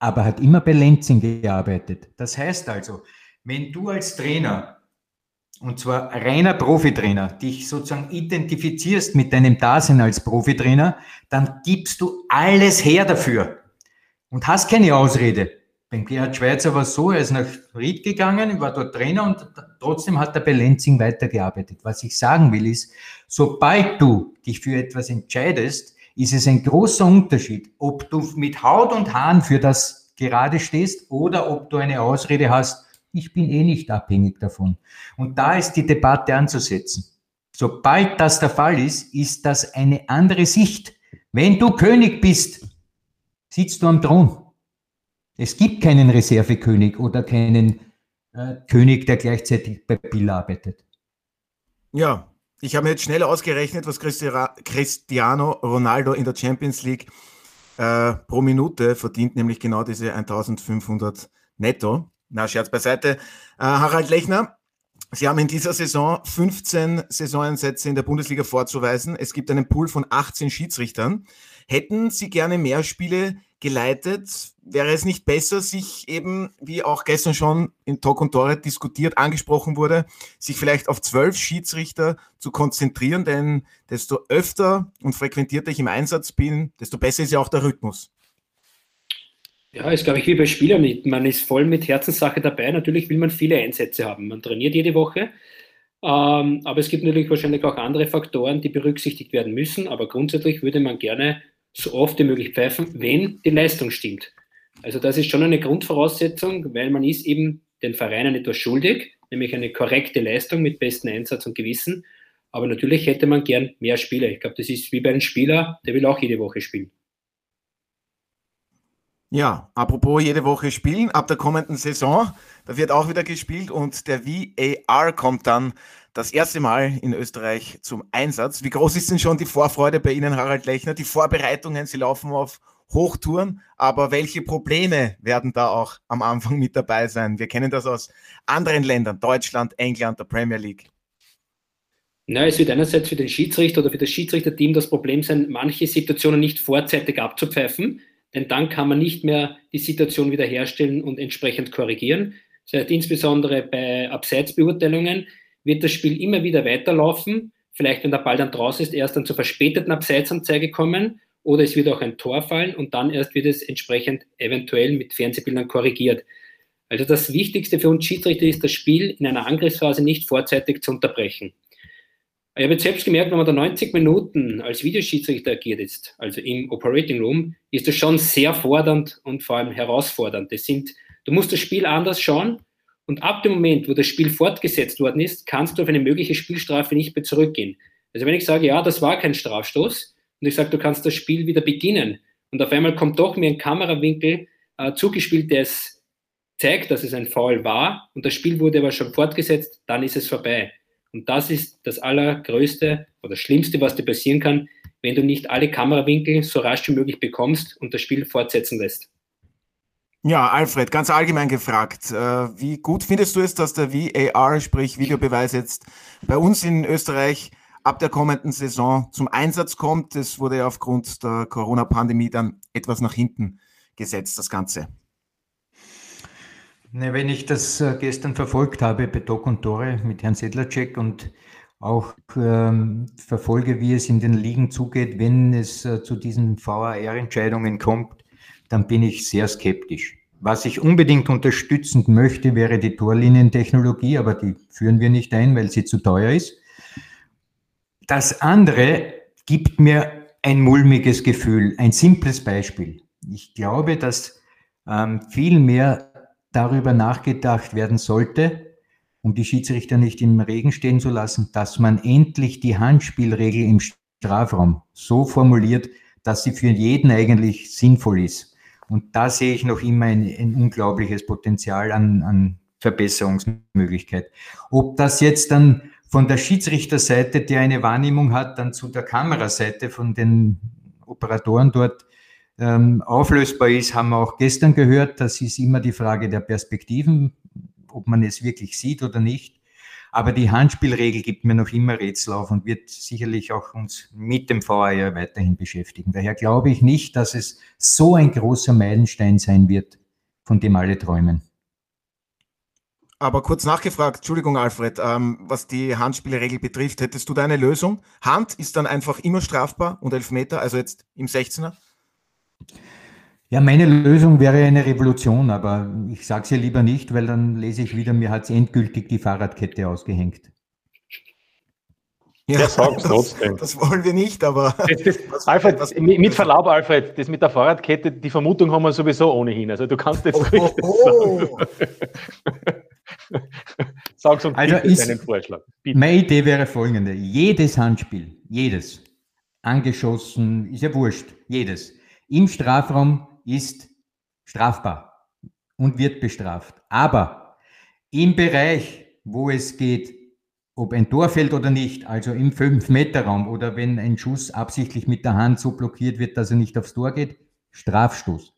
S4: aber hat immer bei Lenzing gearbeitet. Das heißt also, wenn du als Trainer, und zwar reiner Profitrainer, dich sozusagen identifizierst mit deinem Dasein als Profitrainer, dann gibst du alles her dafür und hast keine Ausrede. Beim Gerhard Schweizer war es so, er ist nach Ried gegangen, war dort Trainer und trotzdem hat er bei Lenzing weitergearbeitet. Was ich sagen will ist, sobald du dich für etwas entscheidest, ist es ein großer Unterschied, ob du mit Haut und Haaren für das gerade stehst oder ob du eine Ausrede hast, Ich bin eh nicht abhängig davon. Und da ist die Debatte anzusetzen. Sobald das der Fall ist, ist das eine andere Sicht. Wenn du König bist, sitzt du am Thron. Es gibt keinen Reservekönig oder keinen äh, König, der gleichzeitig bei Bill arbeitet.
S1: Ja, ich habe mir jetzt schnell ausgerechnet, was Cristiano Ronaldo in der Champions League äh, pro Minute verdient, nämlich genau diese 1500 netto. Na, Scherz beiseite. Äh, Harald Lechner, Sie haben in dieser Saison 15 Saisoneinsätze in der Bundesliga vorzuweisen. Es gibt einen Pool von 18 Schiedsrichtern. Hätten Sie gerne mehr Spiele geleitet? Wäre es nicht besser, sich eben, wie auch gestern schon in Talk und Tore diskutiert, angesprochen wurde, sich vielleicht auf zwölf Schiedsrichter zu konzentrieren? Denn desto öfter und frequentierter ich im Einsatz bin, desto besser ist ja auch der Rhythmus.
S3: Ja, ist, glaube ich, wie bei Spielern. Man ist voll mit Herzenssache dabei. Natürlich will man viele Einsätze haben. Man trainiert jede Woche. Ähm, aber es gibt natürlich wahrscheinlich auch andere Faktoren, die berücksichtigt werden müssen. Aber grundsätzlich würde man gerne so oft wie möglich pfeifen, wenn die Leistung stimmt. Also das ist schon eine Grundvoraussetzung, weil man ist eben den Vereinen etwas schuldig, nämlich eine korrekte Leistung mit bestem Einsatz und Gewissen. Aber natürlich hätte man gern mehr Spieler. Ich glaube, das ist wie bei einem Spieler, der will auch jede Woche spielen.
S1: Ja, apropos jede Woche spielen, ab der kommenden Saison, da wird auch wieder gespielt und der VAR kommt dann das erste Mal in Österreich zum Einsatz. Wie groß ist denn schon die Vorfreude bei Ihnen, Harald Lechner? Die Vorbereitungen, Sie laufen auf Hochtouren, aber welche Probleme werden da auch am Anfang mit dabei sein? Wir kennen das aus anderen Ländern, Deutschland, England, der Premier League.
S3: Na, es wird einerseits für den Schiedsrichter oder für das Schiedsrichterteam das Problem sein, manche Situationen nicht vorzeitig abzupfeifen denn dann kann man nicht mehr die Situation wiederherstellen und entsprechend korrigieren. Das heißt, insbesondere bei Abseitsbeurteilungen wird das Spiel immer wieder weiterlaufen. Vielleicht, wenn der Ball dann draußen ist, erst dann zur verspäteten Abseitsanzeige kommen oder es wird auch ein Tor fallen und dann erst wird es entsprechend eventuell mit Fernsehbildern korrigiert. Also das Wichtigste für uns Schiedsrichter ist, das Spiel in einer Angriffsphase nicht vorzeitig zu unterbrechen. Ich habe jetzt selbst gemerkt, wenn man da 90 Minuten als Videoschiedsrichter agiert ist, also im Operating Room, ist das schon sehr fordernd und vor allem herausfordernd. Das sind, du musst das Spiel anders schauen und ab dem Moment, wo das Spiel fortgesetzt worden ist, kannst du auf eine mögliche Spielstrafe nicht mehr zurückgehen. Also wenn ich sage, ja, das war kein Strafstoß und ich sage, du kannst das Spiel wieder beginnen und auf einmal kommt doch mir ein Kamerawinkel äh, zugespielt, der es zeigt, dass es ein Foul war und das Spiel wurde aber schon fortgesetzt, dann ist es vorbei. Und das ist das Allergrößte oder Schlimmste, was dir passieren kann, wenn du nicht alle Kamerawinkel so rasch wie möglich bekommst und das Spiel fortsetzen lässt.
S1: Ja, Alfred, ganz allgemein gefragt, äh, wie gut findest du es, dass der VAR, sprich Videobeweis jetzt bei uns in Österreich ab der kommenden Saison zum Einsatz kommt? Das wurde ja aufgrund der Corona-Pandemie dann etwas nach hinten gesetzt, das Ganze.
S4: Ne, wenn ich das äh, gestern verfolgt habe bei Doc und Tore mit Herrn Sedlacek und auch ähm, verfolge, wie es in den Ligen zugeht, wenn es äh, zu diesen VAR-Entscheidungen kommt, dann bin ich sehr skeptisch. Was ich unbedingt unterstützend möchte, wäre die Torlinientechnologie, aber die führen wir nicht ein, weil sie zu teuer ist. Das andere gibt mir ein mulmiges Gefühl. Ein simples Beispiel. Ich glaube, dass ähm, viel mehr darüber nachgedacht werden sollte, um die Schiedsrichter nicht im Regen stehen zu lassen, dass man endlich die Handspielregel im Strafraum so formuliert, dass sie für jeden eigentlich sinnvoll ist. Und da sehe ich noch immer ein, ein unglaubliches Potenzial an, an Verbesserungsmöglichkeit. Ob das jetzt dann von der Schiedsrichterseite, der eine Wahrnehmung hat, dann zu der Kameraseite von den Operatoren dort ähm, auflösbar ist, haben wir auch gestern gehört. Das ist immer die Frage der Perspektiven, ob man es wirklich sieht oder nicht. Aber die Handspielregel gibt mir noch immer Rätsel auf und wird sicherlich auch uns mit dem VAR weiterhin beschäftigen. Daher glaube ich nicht, dass es so ein großer Meilenstein sein wird, von dem alle träumen.
S1: Aber kurz nachgefragt, Entschuldigung, Alfred, ähm, was die Handspielregel betrifft, hättest du da eine Lösung? Hand ist dann einfach immer strafbar und Elfmeter, also jetzt im 16er?
S4: Ja, meine Lösung wäre eine Revolution, aber ich sage es ja lieber nicht, weil dann lese ich wieder, mir hat es endgültig die Fahrradkette ausgehängt.
S1: Ja, das, trotzdem. Das wollen wir nicht, aber.
S5: Das, das, Alfred, was, mit Verlaub, Alfred, das mit der Fahrradkette, die Vermutung haben wir sowieso ohnehin. Also du kannst jetzt oh, ruhig oh, oh.
S4: Sag's uns also bitte deinen Vorschlag. Bitte. Meine Idee wäre folgende. Jedes Handspiel, jedes, angeschossen, ist ja wurscht, jedes, im Strafraum ist strafbar und wird bestraft. Aber im Bereich, wo es geht, ob ein Tor fällt oder nicht, also im 5-Meter-Raum oder wenn ein Schuss absichtlich mit der Hand so blockiert wird, dass er nicht aufs Tor geht, Strafstoß.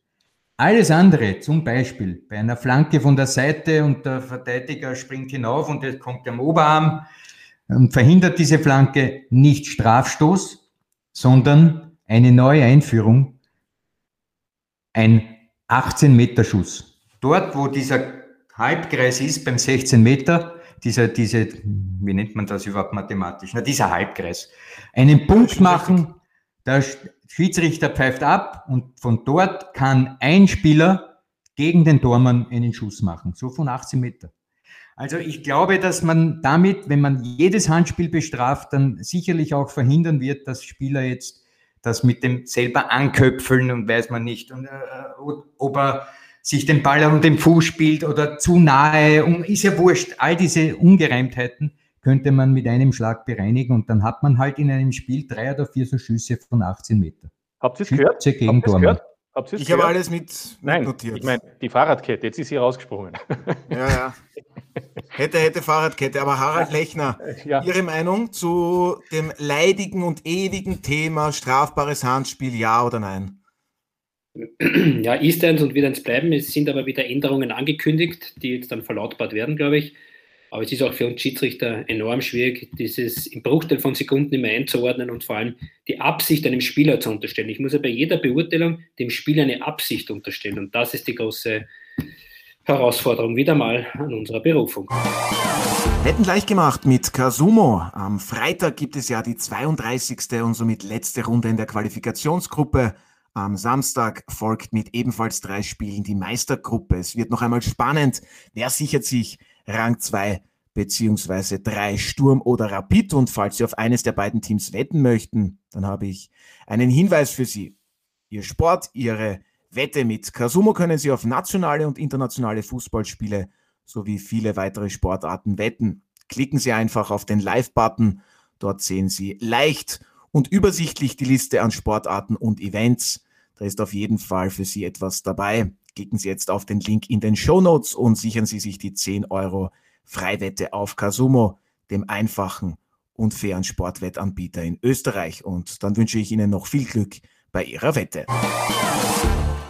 S4: Alles andere, zum Beispiel bei einer Flanke von der Seite und der Verteidiger springt hinauf und es kommt am Oberarm und verhindert diese Flanke, nicht Strafstoß, sondern eine neue Einführung, ein 18-Meter-Schuss. Dort, wo dieser Halbkreis ist, beim 16 Meter, dieser, diese, wie nennt man das überhaupt mathematisch? Na, dieser Halbkreis. Einen Punkt machen, der Schiedsrichter pfeift ab und von dort kann ein Spieler gegen den Tormann einen Schuss machen, so von 18 Meter. Also ich glaube, dass man damit, wenn man jedes Handspiel bestraft, dann sicherlich auch verhindern wird, dass Spieler jetzt das mit dem selber anköpfeln und weiß man nicht, und, äh, ob er sich den Ball um den Fuß spielt oder zu nahe, und ist ja wurscht. All diese Ungereimtheiten könnte man mit einem Schlag bereinigen und dann hat man halt in einem Spiel drei oder vier so Schüsse von 18 Meter.
S5: Habt ihr es gehört?
S4: Gegen Habt gehört?
S1: Habt ich habe alles mit,
S5: Nein, notiert. Ich meine, die Fahrradkette, jetzt ist sie rausgesprungen.
S1: Ja, ja. Hätte, hätte Fahrradkette. Aber Harald Lechner, ja. Ihre Meinung zu dem leidigen und ewigen Thema strafbares Handspiel, ja oder nein?
S3: Ja, ist eins und wird eins bleiben. Es sind aber wieder Änderungen angekündigt, die jetzt dann verlautbart werden, glaube ich. Aber es ist auch für uns Schiedsrichter enorm schwierig, dieses im Bruchteil von Sekunden immer einzuordnen und vor allem die Absicht einem Spieler zu unterstellen. Ich muss ja bei jeder Beurteilung dem Spieler eine Absicht unterstellen. Und das ist die große Herausforderung wieder mal an unserer Berufung.
S1: Hätten gleich gemacht mit Kasumo. Am Freitag gibt es ja die 32. und somit letzte Runde in der Qualifikationsgruppe. Am Samstag folgt mit ebenfalls drei Spielen die Meistergruppe. Es wird noch einmal spannend. Wer sichert sich Rang 2 beziehungsweise 3 Sturm oder Rapid? Und falls Sie auf eines der beiden Teams wetten möchten, dann habe ich einen Hinweis für Sie. Ihr Sport, Ihre Wette mit Kasumo können Sie auf nationale und internationale Fußballspiele sowie viele weitere Sportarten wetten. Klicken Sie einfach auf den Live-Button. Dort sehen Sie leicht und übersichtlich die Liste an Sportarten und Events. Da ist auf jeden Fall für Sie etwas dabei. Klicken Sie jetzt auf den Link in den Show Notes und sichern Sie sich die 10 Euro Freiwette auf Kasumo, dem einfachen und fairen Sportwettanbieter in Österreich. Und dann wünsche ich Ihnen noch viel Glück bei Ihrer Wette.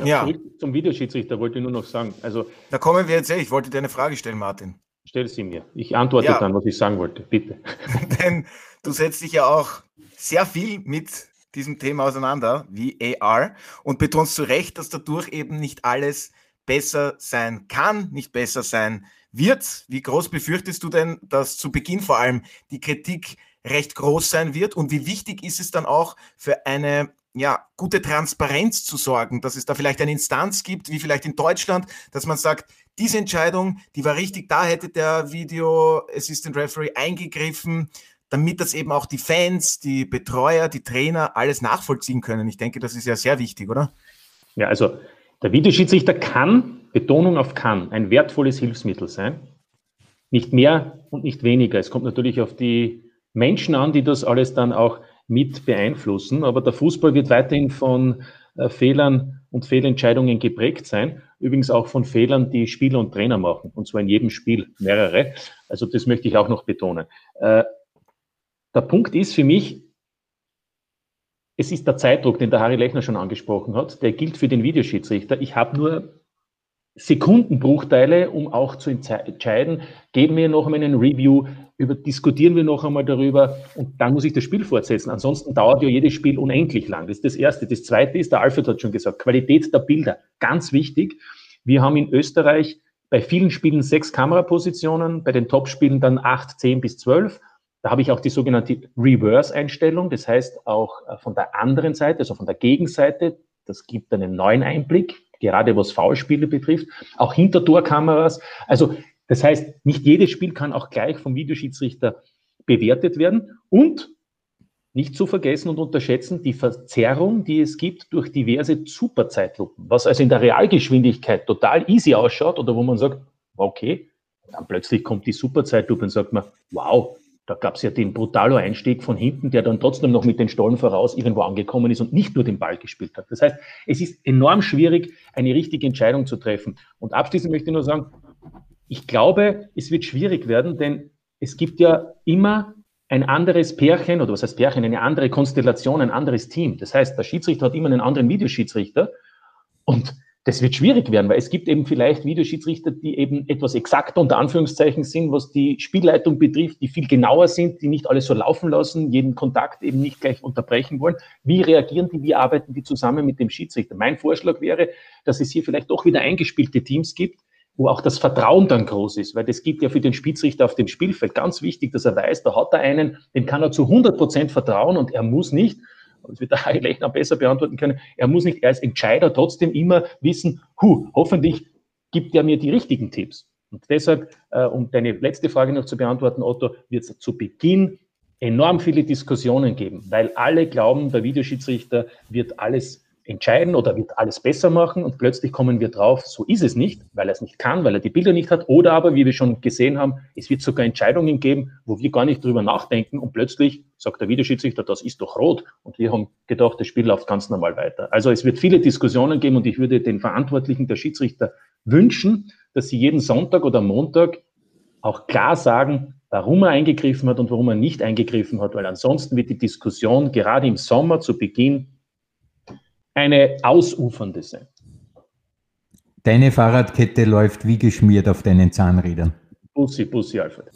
S5: Ja, ja. Zurück zum Videoschiedsrichter wollte ich nur noch sagen. Also,
S1: da kommen wir jetzt. Ich wollte dir eine Frage stellen, Martin.
S5: Stell sie mir. Ich antworte ja. dann, was ich sagen wollte. Bitte.
S1: Denn du setzt dich ja auch sehr viel mit diesem Thema auseinander, wie AR, und betonst zu Recht, dass dadurch eben nicht alles besser sein kann, nicht besser sein wird. Wie groß befürchtest du denn, dass zu Beginn vor allem die Kritik recht groß sein wird? Und wie wichtig ist es dann auch für eine ja, gute Transparenz zu sorgen, dass es da vielleicht eine Instanz gibt, wie vielleicht in Deutschland, dass man sagt, diese Entscheidung, die war richtig, da hätte der Video Assistant Referee eingegriffen, damit das eben auch die Fans, die Betreuer, die Trainer alles nachvollziehen können. Ich denke, das ist ja sehr wichtig, oder?
S5: Ja, also der Videoschiedsrichter kann, Betonung auf kann, ein wertvolles Hilfsmittel sein. Nicht mehr und nicht weniger. Es kommt natürlich auf die Menschen an, die das alles dann auch mit beeinflussen. Aber der Fußball wird weiterhin von äh, Fehlern und Fehlentscheidungen geprägt sein. Übrigens auch von Fehlern, die Spieler und Trainer machen. Und zwar in jedem Spiel mehrere. Also das möchte ich auch noch betonen. Äh, der Punkt ist für mich, es ist der Zeitdruck, den der Harry Lechner schon angesprochen hat, der gilt für den Videoschiedsrichter. Ich habe nur Sekundenbruchteile, um auch zu entscheiden, geben wir noch einmal einen Review, über, diskutieren wir noch einmal darüber und dann muss ich das Spiel fortsetzen. Ansonsten dauert ja jedes Spiel unendlich lang. Das ist das Erste. Das Zweite ist, der Alfred hat schon gesagt, Qualität der Bilder, ganz wichtig. Wir haben in Österreich bei vielen Spielen sechs Kamerapositionen, bei den Top-Spielen dann acht, zehn bis zwölf da habe ich auch die sogenannte Reverse-Einstellung, das heißt auch äh, von der anderen Seite, also von der Gegenseite, das gibt einen neuen Einblick, gerade was Foulspiele betrifft, auch Hintertorkameras. Also das heißt, nicht jedes Spiel kann auch gleich vom Videoschiedsrichter bewertet werden und nicht zu vergessen und unterschätzen die Verzerrung, die es gibt durch diverse Superzeitlupen, was also in der Realgeschwindigkeit total easy ausschaut oder wo man sagt, okay, Dann plötzlich kommt die Superzeitlupe und sagt man, wow, da gab es ja den Brutalo-Einstieg von hinten, der dann trotzdem noch mit den Stollen voraus irgendwo angekommen ist und nicht nur den Ball gespielt hat. Das heißt, es ist enorm schwierig, eine richtige Entscheidung zu treffen. Und abschließend möchte ich nur sagen, ich glaube, es wird schwierig werden, denn es gibt ja immer ein anderes Pärchen, oder was heißt Pärchen, eine andere Konstellation, ein anderes Team. Das heißt, der Schiedsrichter hat immer einen anderen Videoschiedsrichter und das wird schwierig werden, weil es gibt eben vielleicht Videoschiedsrichter, die eben etwas exakter unter Anführungszeichen sind, was die Spielleitung betrifft, die viel genauer sind, die nicht alles so laufen lassen, jeden Kontakt eben nicht gleich unterbrechen wollen. Wie reagieren die, wie arbeiten die zusammen mit dem Schiedsrichter? Mein Vorschlag wäre, dass es hier vielleicht doch wieder eingespielte Teams gibt, wo auch das Vertrauen dann groß ist, weil das gibt ja für den Schiedsrichter auf dem Spielfeld ganz wichtig, dass er weiß, da hat er einen, dem kann er zu 100 Prozent vertrauen und er muss nicht das wird der Harry Lechner besser beantworten können. Er muss nicht als Entscheider trotzdem immer wissen, hu, hoffentlich gibt er mir die richtigen Tipps. Und deshalb, äh, um deine letzte Frage noch zu beantworten, Otto, wird es zu Beginn enorm viele Diskussionen geben, weil alle glauben, der Videoschiedsrichter wird alles entscheiden oder wird alles besser machen und plötzlich kommen wir drauf, so ist es nicht, weil er es nicht kann, weil er die Bilder nicht hat oder aber, wie wir schon gesehen haben, es wird sogar Entscheidungen geben, wo wir gar nicht drüber nachdenken und plötzlich sagt der Videoschiedsrichter, das ist doch rot und wir haben gedacht, das Spiel läuft ganz normal weiter. Also es wird viele Diskussionen geben und ich würde den Verantwortlichen der Schiedsrichter wünschen, dass sie jeden Sonntag oder Montag auch klar sagen, warum er eingegriffen hat und warum er nicht eingegriffen hat, weil ansonsten wird die Diskussion gerade im Sommer zu Beginn eine ausufernde sein.
S4: Deine Fahrradkette läuft wie geschmiert auf deinen Zahnrädern.
S5: Bussi, Bussi, Alfred.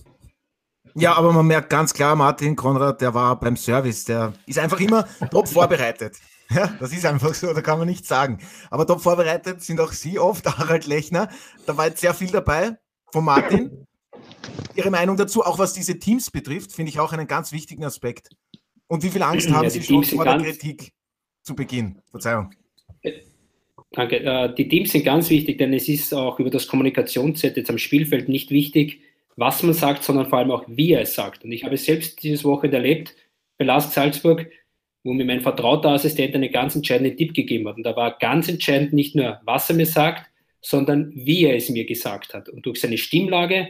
S1: Ja, aber man merkt ganz klar, Martin Konrad, der war beim Service, der ist einfach immer top vorbereitet. Ja, das ist einfach so, da kann man nichts sagen. Aber top vorbereitet sind auch Sie oft, Harald Lechner. Da war jetzt sehr viel dabei von Martin. Ihre Meinung dazu, auch was diese Teams betrifft, finde ich auch einen ganz wichtigen Aspekt. Und wie viel Angst haben ja, Sie schon vor der Kritik? Zu Beginn. Verzeihung.
S3: Danke. Äh, die Teams sind ganz wichtig, denn es ist auch über das Kommunikationsset jetzt am Spielfeld nicht wichtig, was man sagt, sondern vor allem auch, wie er es sagt. Und ich habe es selbst dieses Wochenende erlebt bei Last Salzburg, wo mir mein vertrauter Assistent einen ganz entscheidenden Tipp gegeben hat. Und da war ganz entscheidend nicht nur, was er mir sagt, sondern wie er es mir gesagt hat. Und durch seine Stimmlage,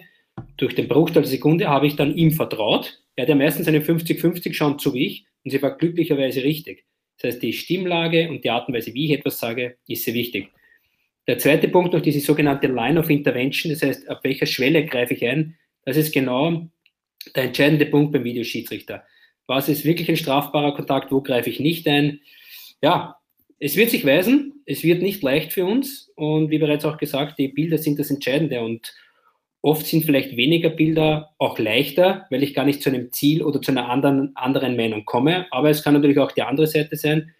S3: durch den Bruchteil der Sekunde habe ich dann ihm vertraut. Er hat ja meistens eine 50-50 Chance, so wie ich, und sie war glücklicherweise richtig. Das heißt, die Stimmlage und die Art und Weise, wie ich etwas sage, ist sehr wichtig. Der zweite Punkt noch diese sogenannte Line of Intervention, das heißt, auf welcher Schwelle greife ich ein, das ist genau der entscheidende Punkt beim Videoschiedsrichter. Was ist wirklich ein strafbarer Kontakt, wo greife ich nicht ein? Ja, es wird sich weisen, es wird nicht leicht für uns und wie bereits auch gesagt, die Bilder sind das Entscheidende und Oft sind vielleicht weniger Bilder auch leichter, weil ich gar nicht zu einem Ziel oder zu einer anderen, anderen Meinung komme. Aber es kann natürlich auch die andere Seite sein,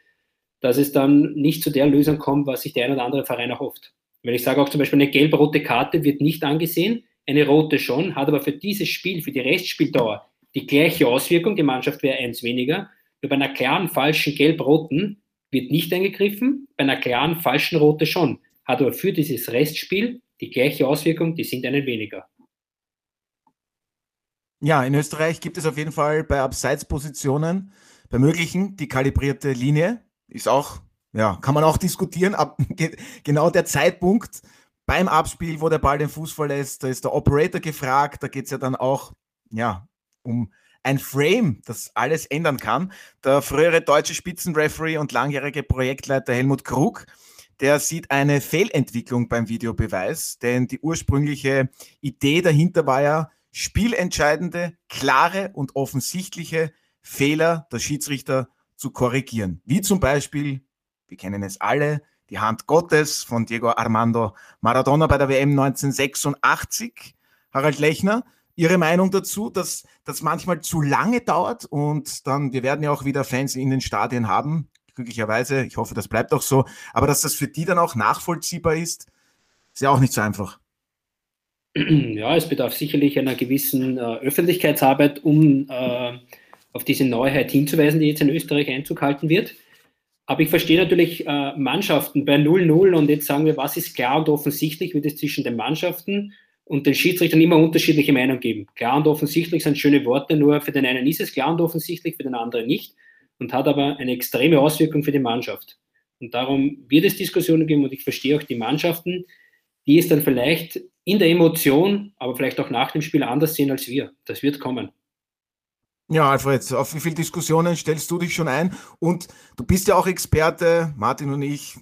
S3: dass es dann nicht zu der Lösung kommt, was sich der ein oder andere Verein erhofft. Weil ich sage auch zum Beispiel, eine gelb-rote Karte wird nicht angesehen, eine rote schon, hat aber für dieses Spiel, für die Restspieldauer die gleiche Auswirkung. Die Mannschaft wäre eins weniger. Nur bei einer klaren falschen gelb-roten wird nicht eingegriffen, bei einer klaren falschen rote schon. Hat aber für dieses Restspiel die gleiche Auswirkung, die sind einen weniger.
S1: Ja, in Österreich gibt es auf jeden Fall bei Abseitspositionen, bei möglichen, die kalibrierte Linie. Ist auch, ja, kann man auch diskutieren. Ab, genau der Zeitpunkt beim Abspiel, wo der Ball den Fuß verlässt, da ist der Operator gefragt. Da geht es ja dann auch, ja, um ein Frame, das alles ändern kann. Der frühere deutsche Spitzenreferee und langjährige Projektleiter Helmut Krug der sieht eine Fehlentwicklung beim Videobeweis, denn die ursprüngliche Idee dahinter war ja, spielentscheidende, klare und offensichtliche Fehler der Schiedsrichter zu korrigieren. Wie zum Beispiel, wir kennen es alle, die Hand Gottes von Diego Armando Maradona bei der WM 1986. Harald Lechner, Ihre Meinung dazu, dass das manchmal zu lange dauert und dann, wir werden ja auch wieder Fans in den Stadien haben, glücklicherweise. Ich hoffe, das bleibt auch so. Aber dass das für die dann auch nachvollziehbar ist, ist ja auch nicht so einfach.
S3: Ja, es bedarf sicherlich einer gewissen äh, Öffentlichkeitsarbeit, um äh, auf diese Neuheit hinzuweisen, die jetzt in Österreich Einzug halten wird. Aber ich verstehe natürlich äh, Mannschaften bei 0-0 und jetzt sagen wir, was ist klar und offensichtlich, wird es zwischen den Mannschaften und den Schiedsrichtern immer unterschiedliche Meinungen geben. Klar und offensichtlich sind schöne Worte, nur für den einen ist es klar und offensichtlich, für den anderen nicht und hat aber eine extreme Auswirkung für die Mannschaft. Und darum wird es Diskussionen geben und ich verstehe auch die Mannschaften, die es dann vielleicht in der Emotion, aber vielleicht auch nach dem Spiel anders sehen als wir. Das wird kommen.
S1: Ja, Alfred, auf wie viele Diskussionen stellst du dich schon ein? Und du bist ja auch Experte, Martin und ich,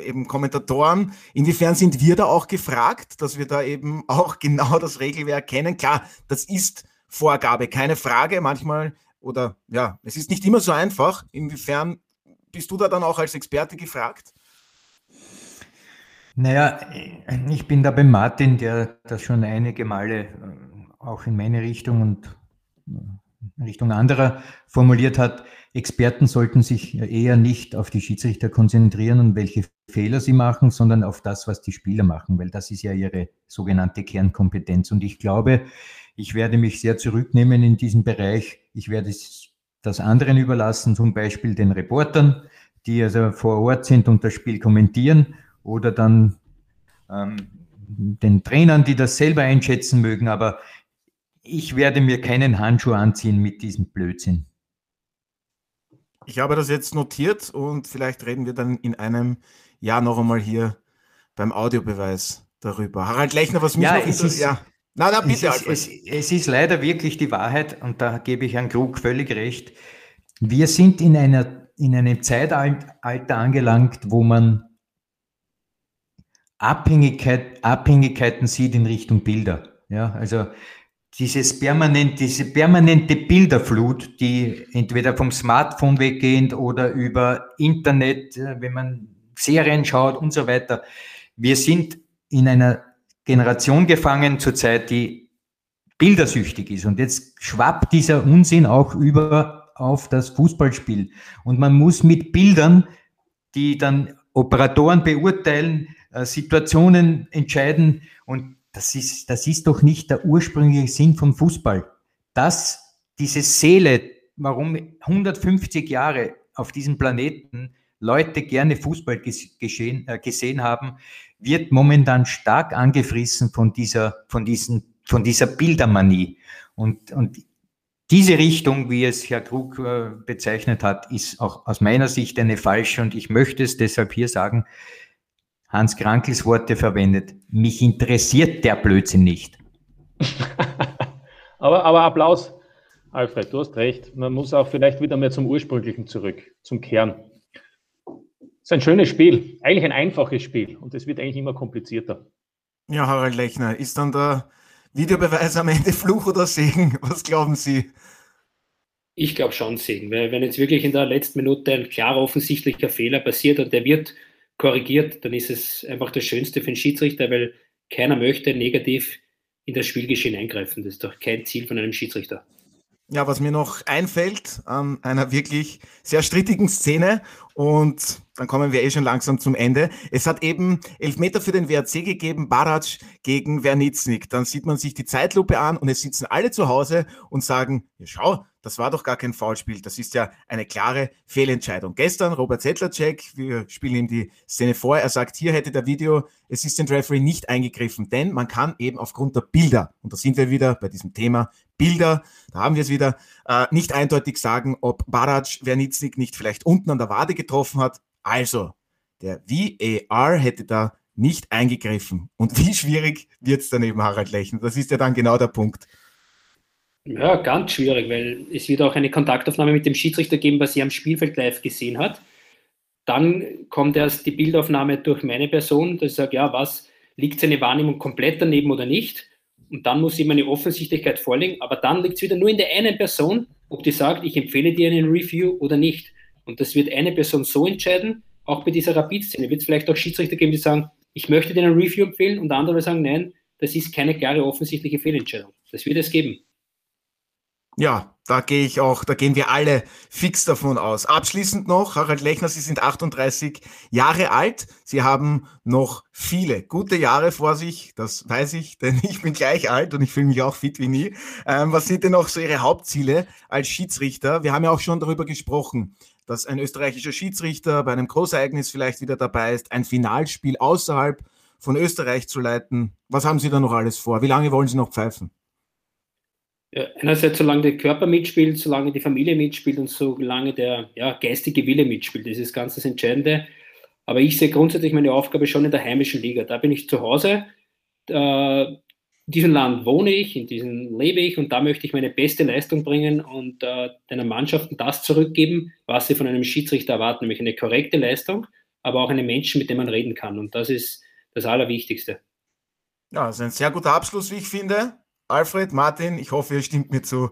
S1: eben Kommentatoren. Inwiefern sind wir da auch gefragt, dass wir da eben auch genau das Regelwerk kennen? Klar, das ist Vorgabe, keine Frage. Manchmal oder ja, es ist nicht immer so einfach. Inwiefern bist du da dann auch als Experte gefragt?
S4: Naja, ich bin da bei Martin, der das schon einige Male äh, auch in meine Richtung und äh, Richtung anderer formuliert hat. Experten sollten sich eher nicht auf die Schiedsrichter konzentrieren und welche Fehler sie machen, sondern auf das, was die Spieler machen, weil das ist ja ihre sogenannte Kernkompetenz. Und ich glaube, ich werde mich sehr zurücknehmen in diesem Bereich. Ich werde das anderen überlassen, zum Beispiel den Reportern, die also vor Ort sind und das Spiel kommentieren oder dann ähm, den Trainern, die das selber einschätzen mögen. Aber ich werde mir keinen Handschuh anziehen mit diesem Blödsinn.
S1: Ich habe das jetzt notiert und vielleicht reden wir dann in einem Jahr noch einmal hier beim Audiobeweis darüber. Harald Lechner, was
S4: mich ja, noch es ist, ja. Na, na, bitte, es ist, es, es ist leider wirklich die Wahrheit und da gebe ich Herrn Krug völlig recht. Wir sind in, einer, in einem Zeitalter angelangt, wo man Abhängigkeit, Abhängigkeiten sieht in Richtung Bilder. Ja, also dieses permanent, diese permanente Bilderflut, die entweder vom Smartphone weggehend oder über Internet, äh, wenn man Serien schaut und so weiter. Wir sind in einer Generation gefangen zurzeit, die bildersüchtig ist. Und jetzt schwappt dieser Unsinn auch über auf das Fußballspiel. Und man muss mit Bildern, die dann Operatoren beurteilen, äh, Situationen entscheiden. Und das ist, das ist doch nicht der ursprüngliche Sinn vom Fußball. Dass diese Seele, warum 150 Jahre auf diesem Planeten Leute gerne Fußball äh, gesehen haben, wird momentan stark angefressen von dieser, von diesen, von dieser Bildermanie. Und, und diese Richtung, wie es Herr Krug äh, bezeichnet hat, ist auch aus meiner Sicht eine falsche und ich möchte es deshalb hier sagen, Hans Krankels Worte verwendet, mich interessiert der Blödsinn nicht.
S5: aber, aber Applaus, Alfred, du hast recht. Man muss auch vielleicht wieder mehr zum Ursprünglichen zurück, zum Kern. Es ist ein schönes Spiel, eigentlich ein einfaches Spiel und es wird eigentlich immer komplizierter.
S1: Ja, Harald Lechner, ist dann der Videobeweis am Ende Fluch oder Segen? Was glauben Sie?
S3: Ich glaube schon Segen, weil wenn jetzt wirklich in der letzten Minute ein klarer offensichtlicher Fehler passiert und der wird korrigiert, dann ist es einfach das Schönste für den Schiedsrichter, weil keiner möchte negativ in das Spielgeschehen eingreifen. Das ist doch kein Ziel von einem Schiedsrichter.
S1: Ja, was mir noch einfällt an einer wirklich sehr strittigen Szene und dann kommen wir eh schon langsam zum Ende. Es hat eben Elfmeter für den WRC gegeben, Barac gegen Wernitznik. Dann sieht man sich die Zeitlupe an und es sitzen alle zu Hause und sagen, ja, schau, das war doch gar kein Foulspiel. Das ist ja eine klare Fehlentscheidung. Gestern Robert Zettlercheck, wir spielen ihm die Szene vor, er sagt, hier hätte der Video Assistant Referee nicht eingegriffen, denn man kann eben aufgrund der Bilder, und da sind wir wieder bei diesem Thema Bilder, da haben wir es wieder, äh, nicht eindeutig sagen, ob Barac Wernitznik nicht vielleicht unten an der Wade getroffen hat. Also, der VAR hätte da nicht eingegriffen. Und wie schwierig wird es dann eben, Harald Lechner? Das ist ja dann genau der Punkt.
S3: Ja, ganz schwierig, weil es wird auch eine Kontaktaufnahme mit dem Schiedsrichter geben, was er am Spielfeld live gesehen hat. Dann kommt erst die Bildaufnahme durch meine Person, dass ich sage, ja, was liegt seine Wahrnehmung komplett daneben oder nicht? Und dann muss ihm eine Offensichtlichkeit vorliegen, aber dann liegt es wieder nur in der einen Person, ob die sagt, ich empfehle dir einen Review oder nicht. Und das wird eine Person so entscheiden, auch bei dieser Rapid-Szene wird es vielleicht auch Schiedsrichter geben, die sagen, ich möchte dir einen Review empfehlen und andere sagen, nein, das ist keine klare offensichtliche Fehlentscheidung. Das wird es geben.
S1: Ja, da gehe ich auch, da gehen wir alle fix davon aus. Abschließend noch, Harald Lechner, Sie sind 38 Jahre alt. Sie haben noch viele gute Jahre vor sich. Das weiß ich, denn ich bin gleich alt und ich fühle mich auch fit wie nie. Ähm, was sind denn noch so Ihre Hauptziele als Schiedsrichter? Wir haben ja auch schon darüber gesprochen, dass ein österreichischer Schiedsrichter bei einem Großereignis vielleicht wieder dabei ist, ein Finalspiel außerhalb von Österreich zu leiten. Was haben Sie da noch alles vor? Wie lange wollen Sie noch pfeifen?
S3: Ja, einerseits, solange der Körper mitspielt, solange die Familie mitspielt und solange der ja, geistige Wille mitspielt. Das ist ganz das Entscheidende. Aber ich sehe grundsätzlich meine Aufgabe schon in der heimischen Liga. Da bin ich zu Hause. In diesem Land wohne ich, in diesem lebe ich und da möchte ich meine beste Leistung bringen und äh, den Mannschaften das zurückgeben, was sie von einem Schiedsrichter erwarten, nämlich eine korrekte Leistung, aber auch einen Menschen, mit dem man reden kann. Und das ist das Allerwichtigste.
S1: Ja, das ist ein sehr guter Abschluss, wie ich finde. Alfred, Martin, ich hoffe, ihr stimmt mir zu.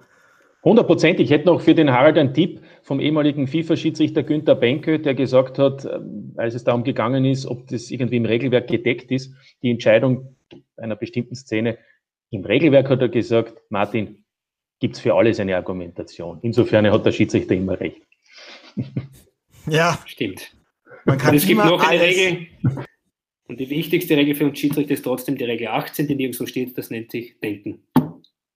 S5: 100 Prozent. Ich hätte noch für den Harald einen Tipp vom ehemaligen FIFA-Schiedsrichter Günther Benke, der gesagt hat, äh, als es darum gegangen ist, ob das irgendwie im Regelwerk gedeckt ist, die Entscheidung einer bestimmten Szene. Im Regelwerk hat er gesagt, Martin, gibt es für alles eine Argumentation. Insofern hat der Schiedsrichter immer recht.
S3: Ja, stimmt. Man kann es gibt noch eine Regel. Und die wichtigste Regel für uns Schiedsrichter ist trotzdem die Regel 18, die nirgendwo steht, das nennt sich Denken.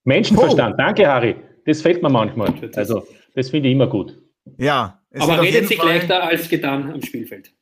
S5: Menschenverstand, oh. danke Harry. Das fällt mir manchmal. Also, das finde ich immer gut.
S1: Ja.
S3: Aber redet sich Fall leichter als getan am Spielfeld.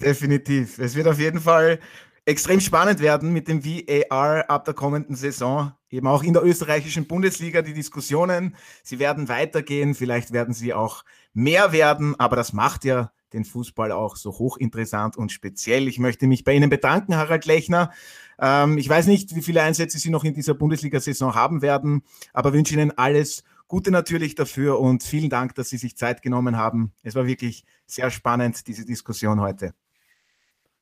S1: Definitiv. Es wird auf jeden Fall extrem spannend werden mit dem VAR ab der kommenden Saison. Eben auch in der österreichischen Bundesliga die Diskussionen. Sie werden weitergehen, vielleicht werden sie auch mehr werden, aber das macht ja den Fußball auch so hochinteressant und speziell. Ich möchte mich bei Ihnen bedanken, Harald Lechner. Ähm, ich weiß nicht, wie viele Einsätze Sie noch in dieser Bundesliga-Saison haben werden, aber wünsche Ihnen alles Gute natürlich dafür und vielen Dank, dass Sie sich Zeit genommen haben. Es war wirklich sehr spannend, diese Diskussion heute.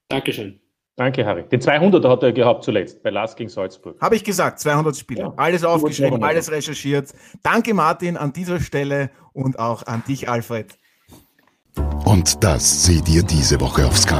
S3: Dankeschön.
S5: Danke, Harry. Den 200er hat er gehabt zuletzt bei Last gegen Salzburg.
S1: Habe ich gesagt, 200 Spiele. Ja. Alles aufgeschrieben, alles recherchiert. Danke, Martin, an dieser Stelle und auch an dich, Alfred.
S2: Und das seht ihr diese Woche auf Sky.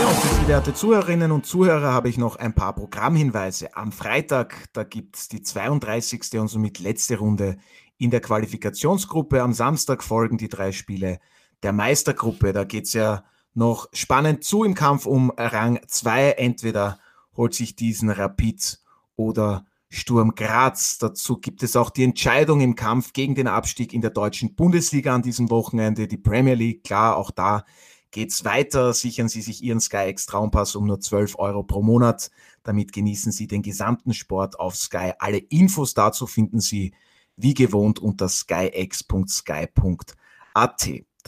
S1: Ja, und für Sie, werte Zuhörerinnen und Zuhörer, habe ich noch ein paar Programmhinweise. Am Freitag, da gibt es die 32. und somit letzte Runde in der Qualifikationsgruppe. Am Samstag folgen die drei Spiele der Meistergruppe. Da geht es ja noch spannend zu im Kampf um Rang 2. Entweder holt sich diesen Rapid oder Sturm Graz. Dazu gibt es auch die Entscheidung im Kampf gegen den Abstieg in der deutschen Bundesliga an diesem Wochenende. Die Premier League, klar, auch da geht's weiter. Sichern Sie sich Ihren Sky X Traumpass um nur 12 Euro pro Monat. Damit genießen Sie den gesamten Sport auf Sky. Alle Infos dazu finden Sie wie gewohnt unter skyx.sky.at.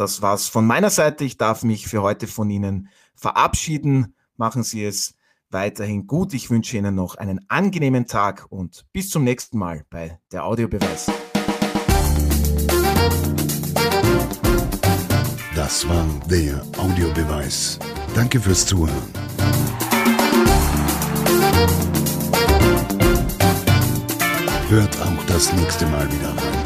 S1: Das war's von meiner Seite. Ich darf mich für heute von Ihnen verabschieden. Machen Sie es weiterhin gut. Ich wünsche Ihnen noch einen angenehmen Tag und bis zum nächsten Mal bei der Audiobeweis.
S2: Das war der Audiobeweis. Danke fürs Zuhören. Hört auch das nächste Mal wieder rein.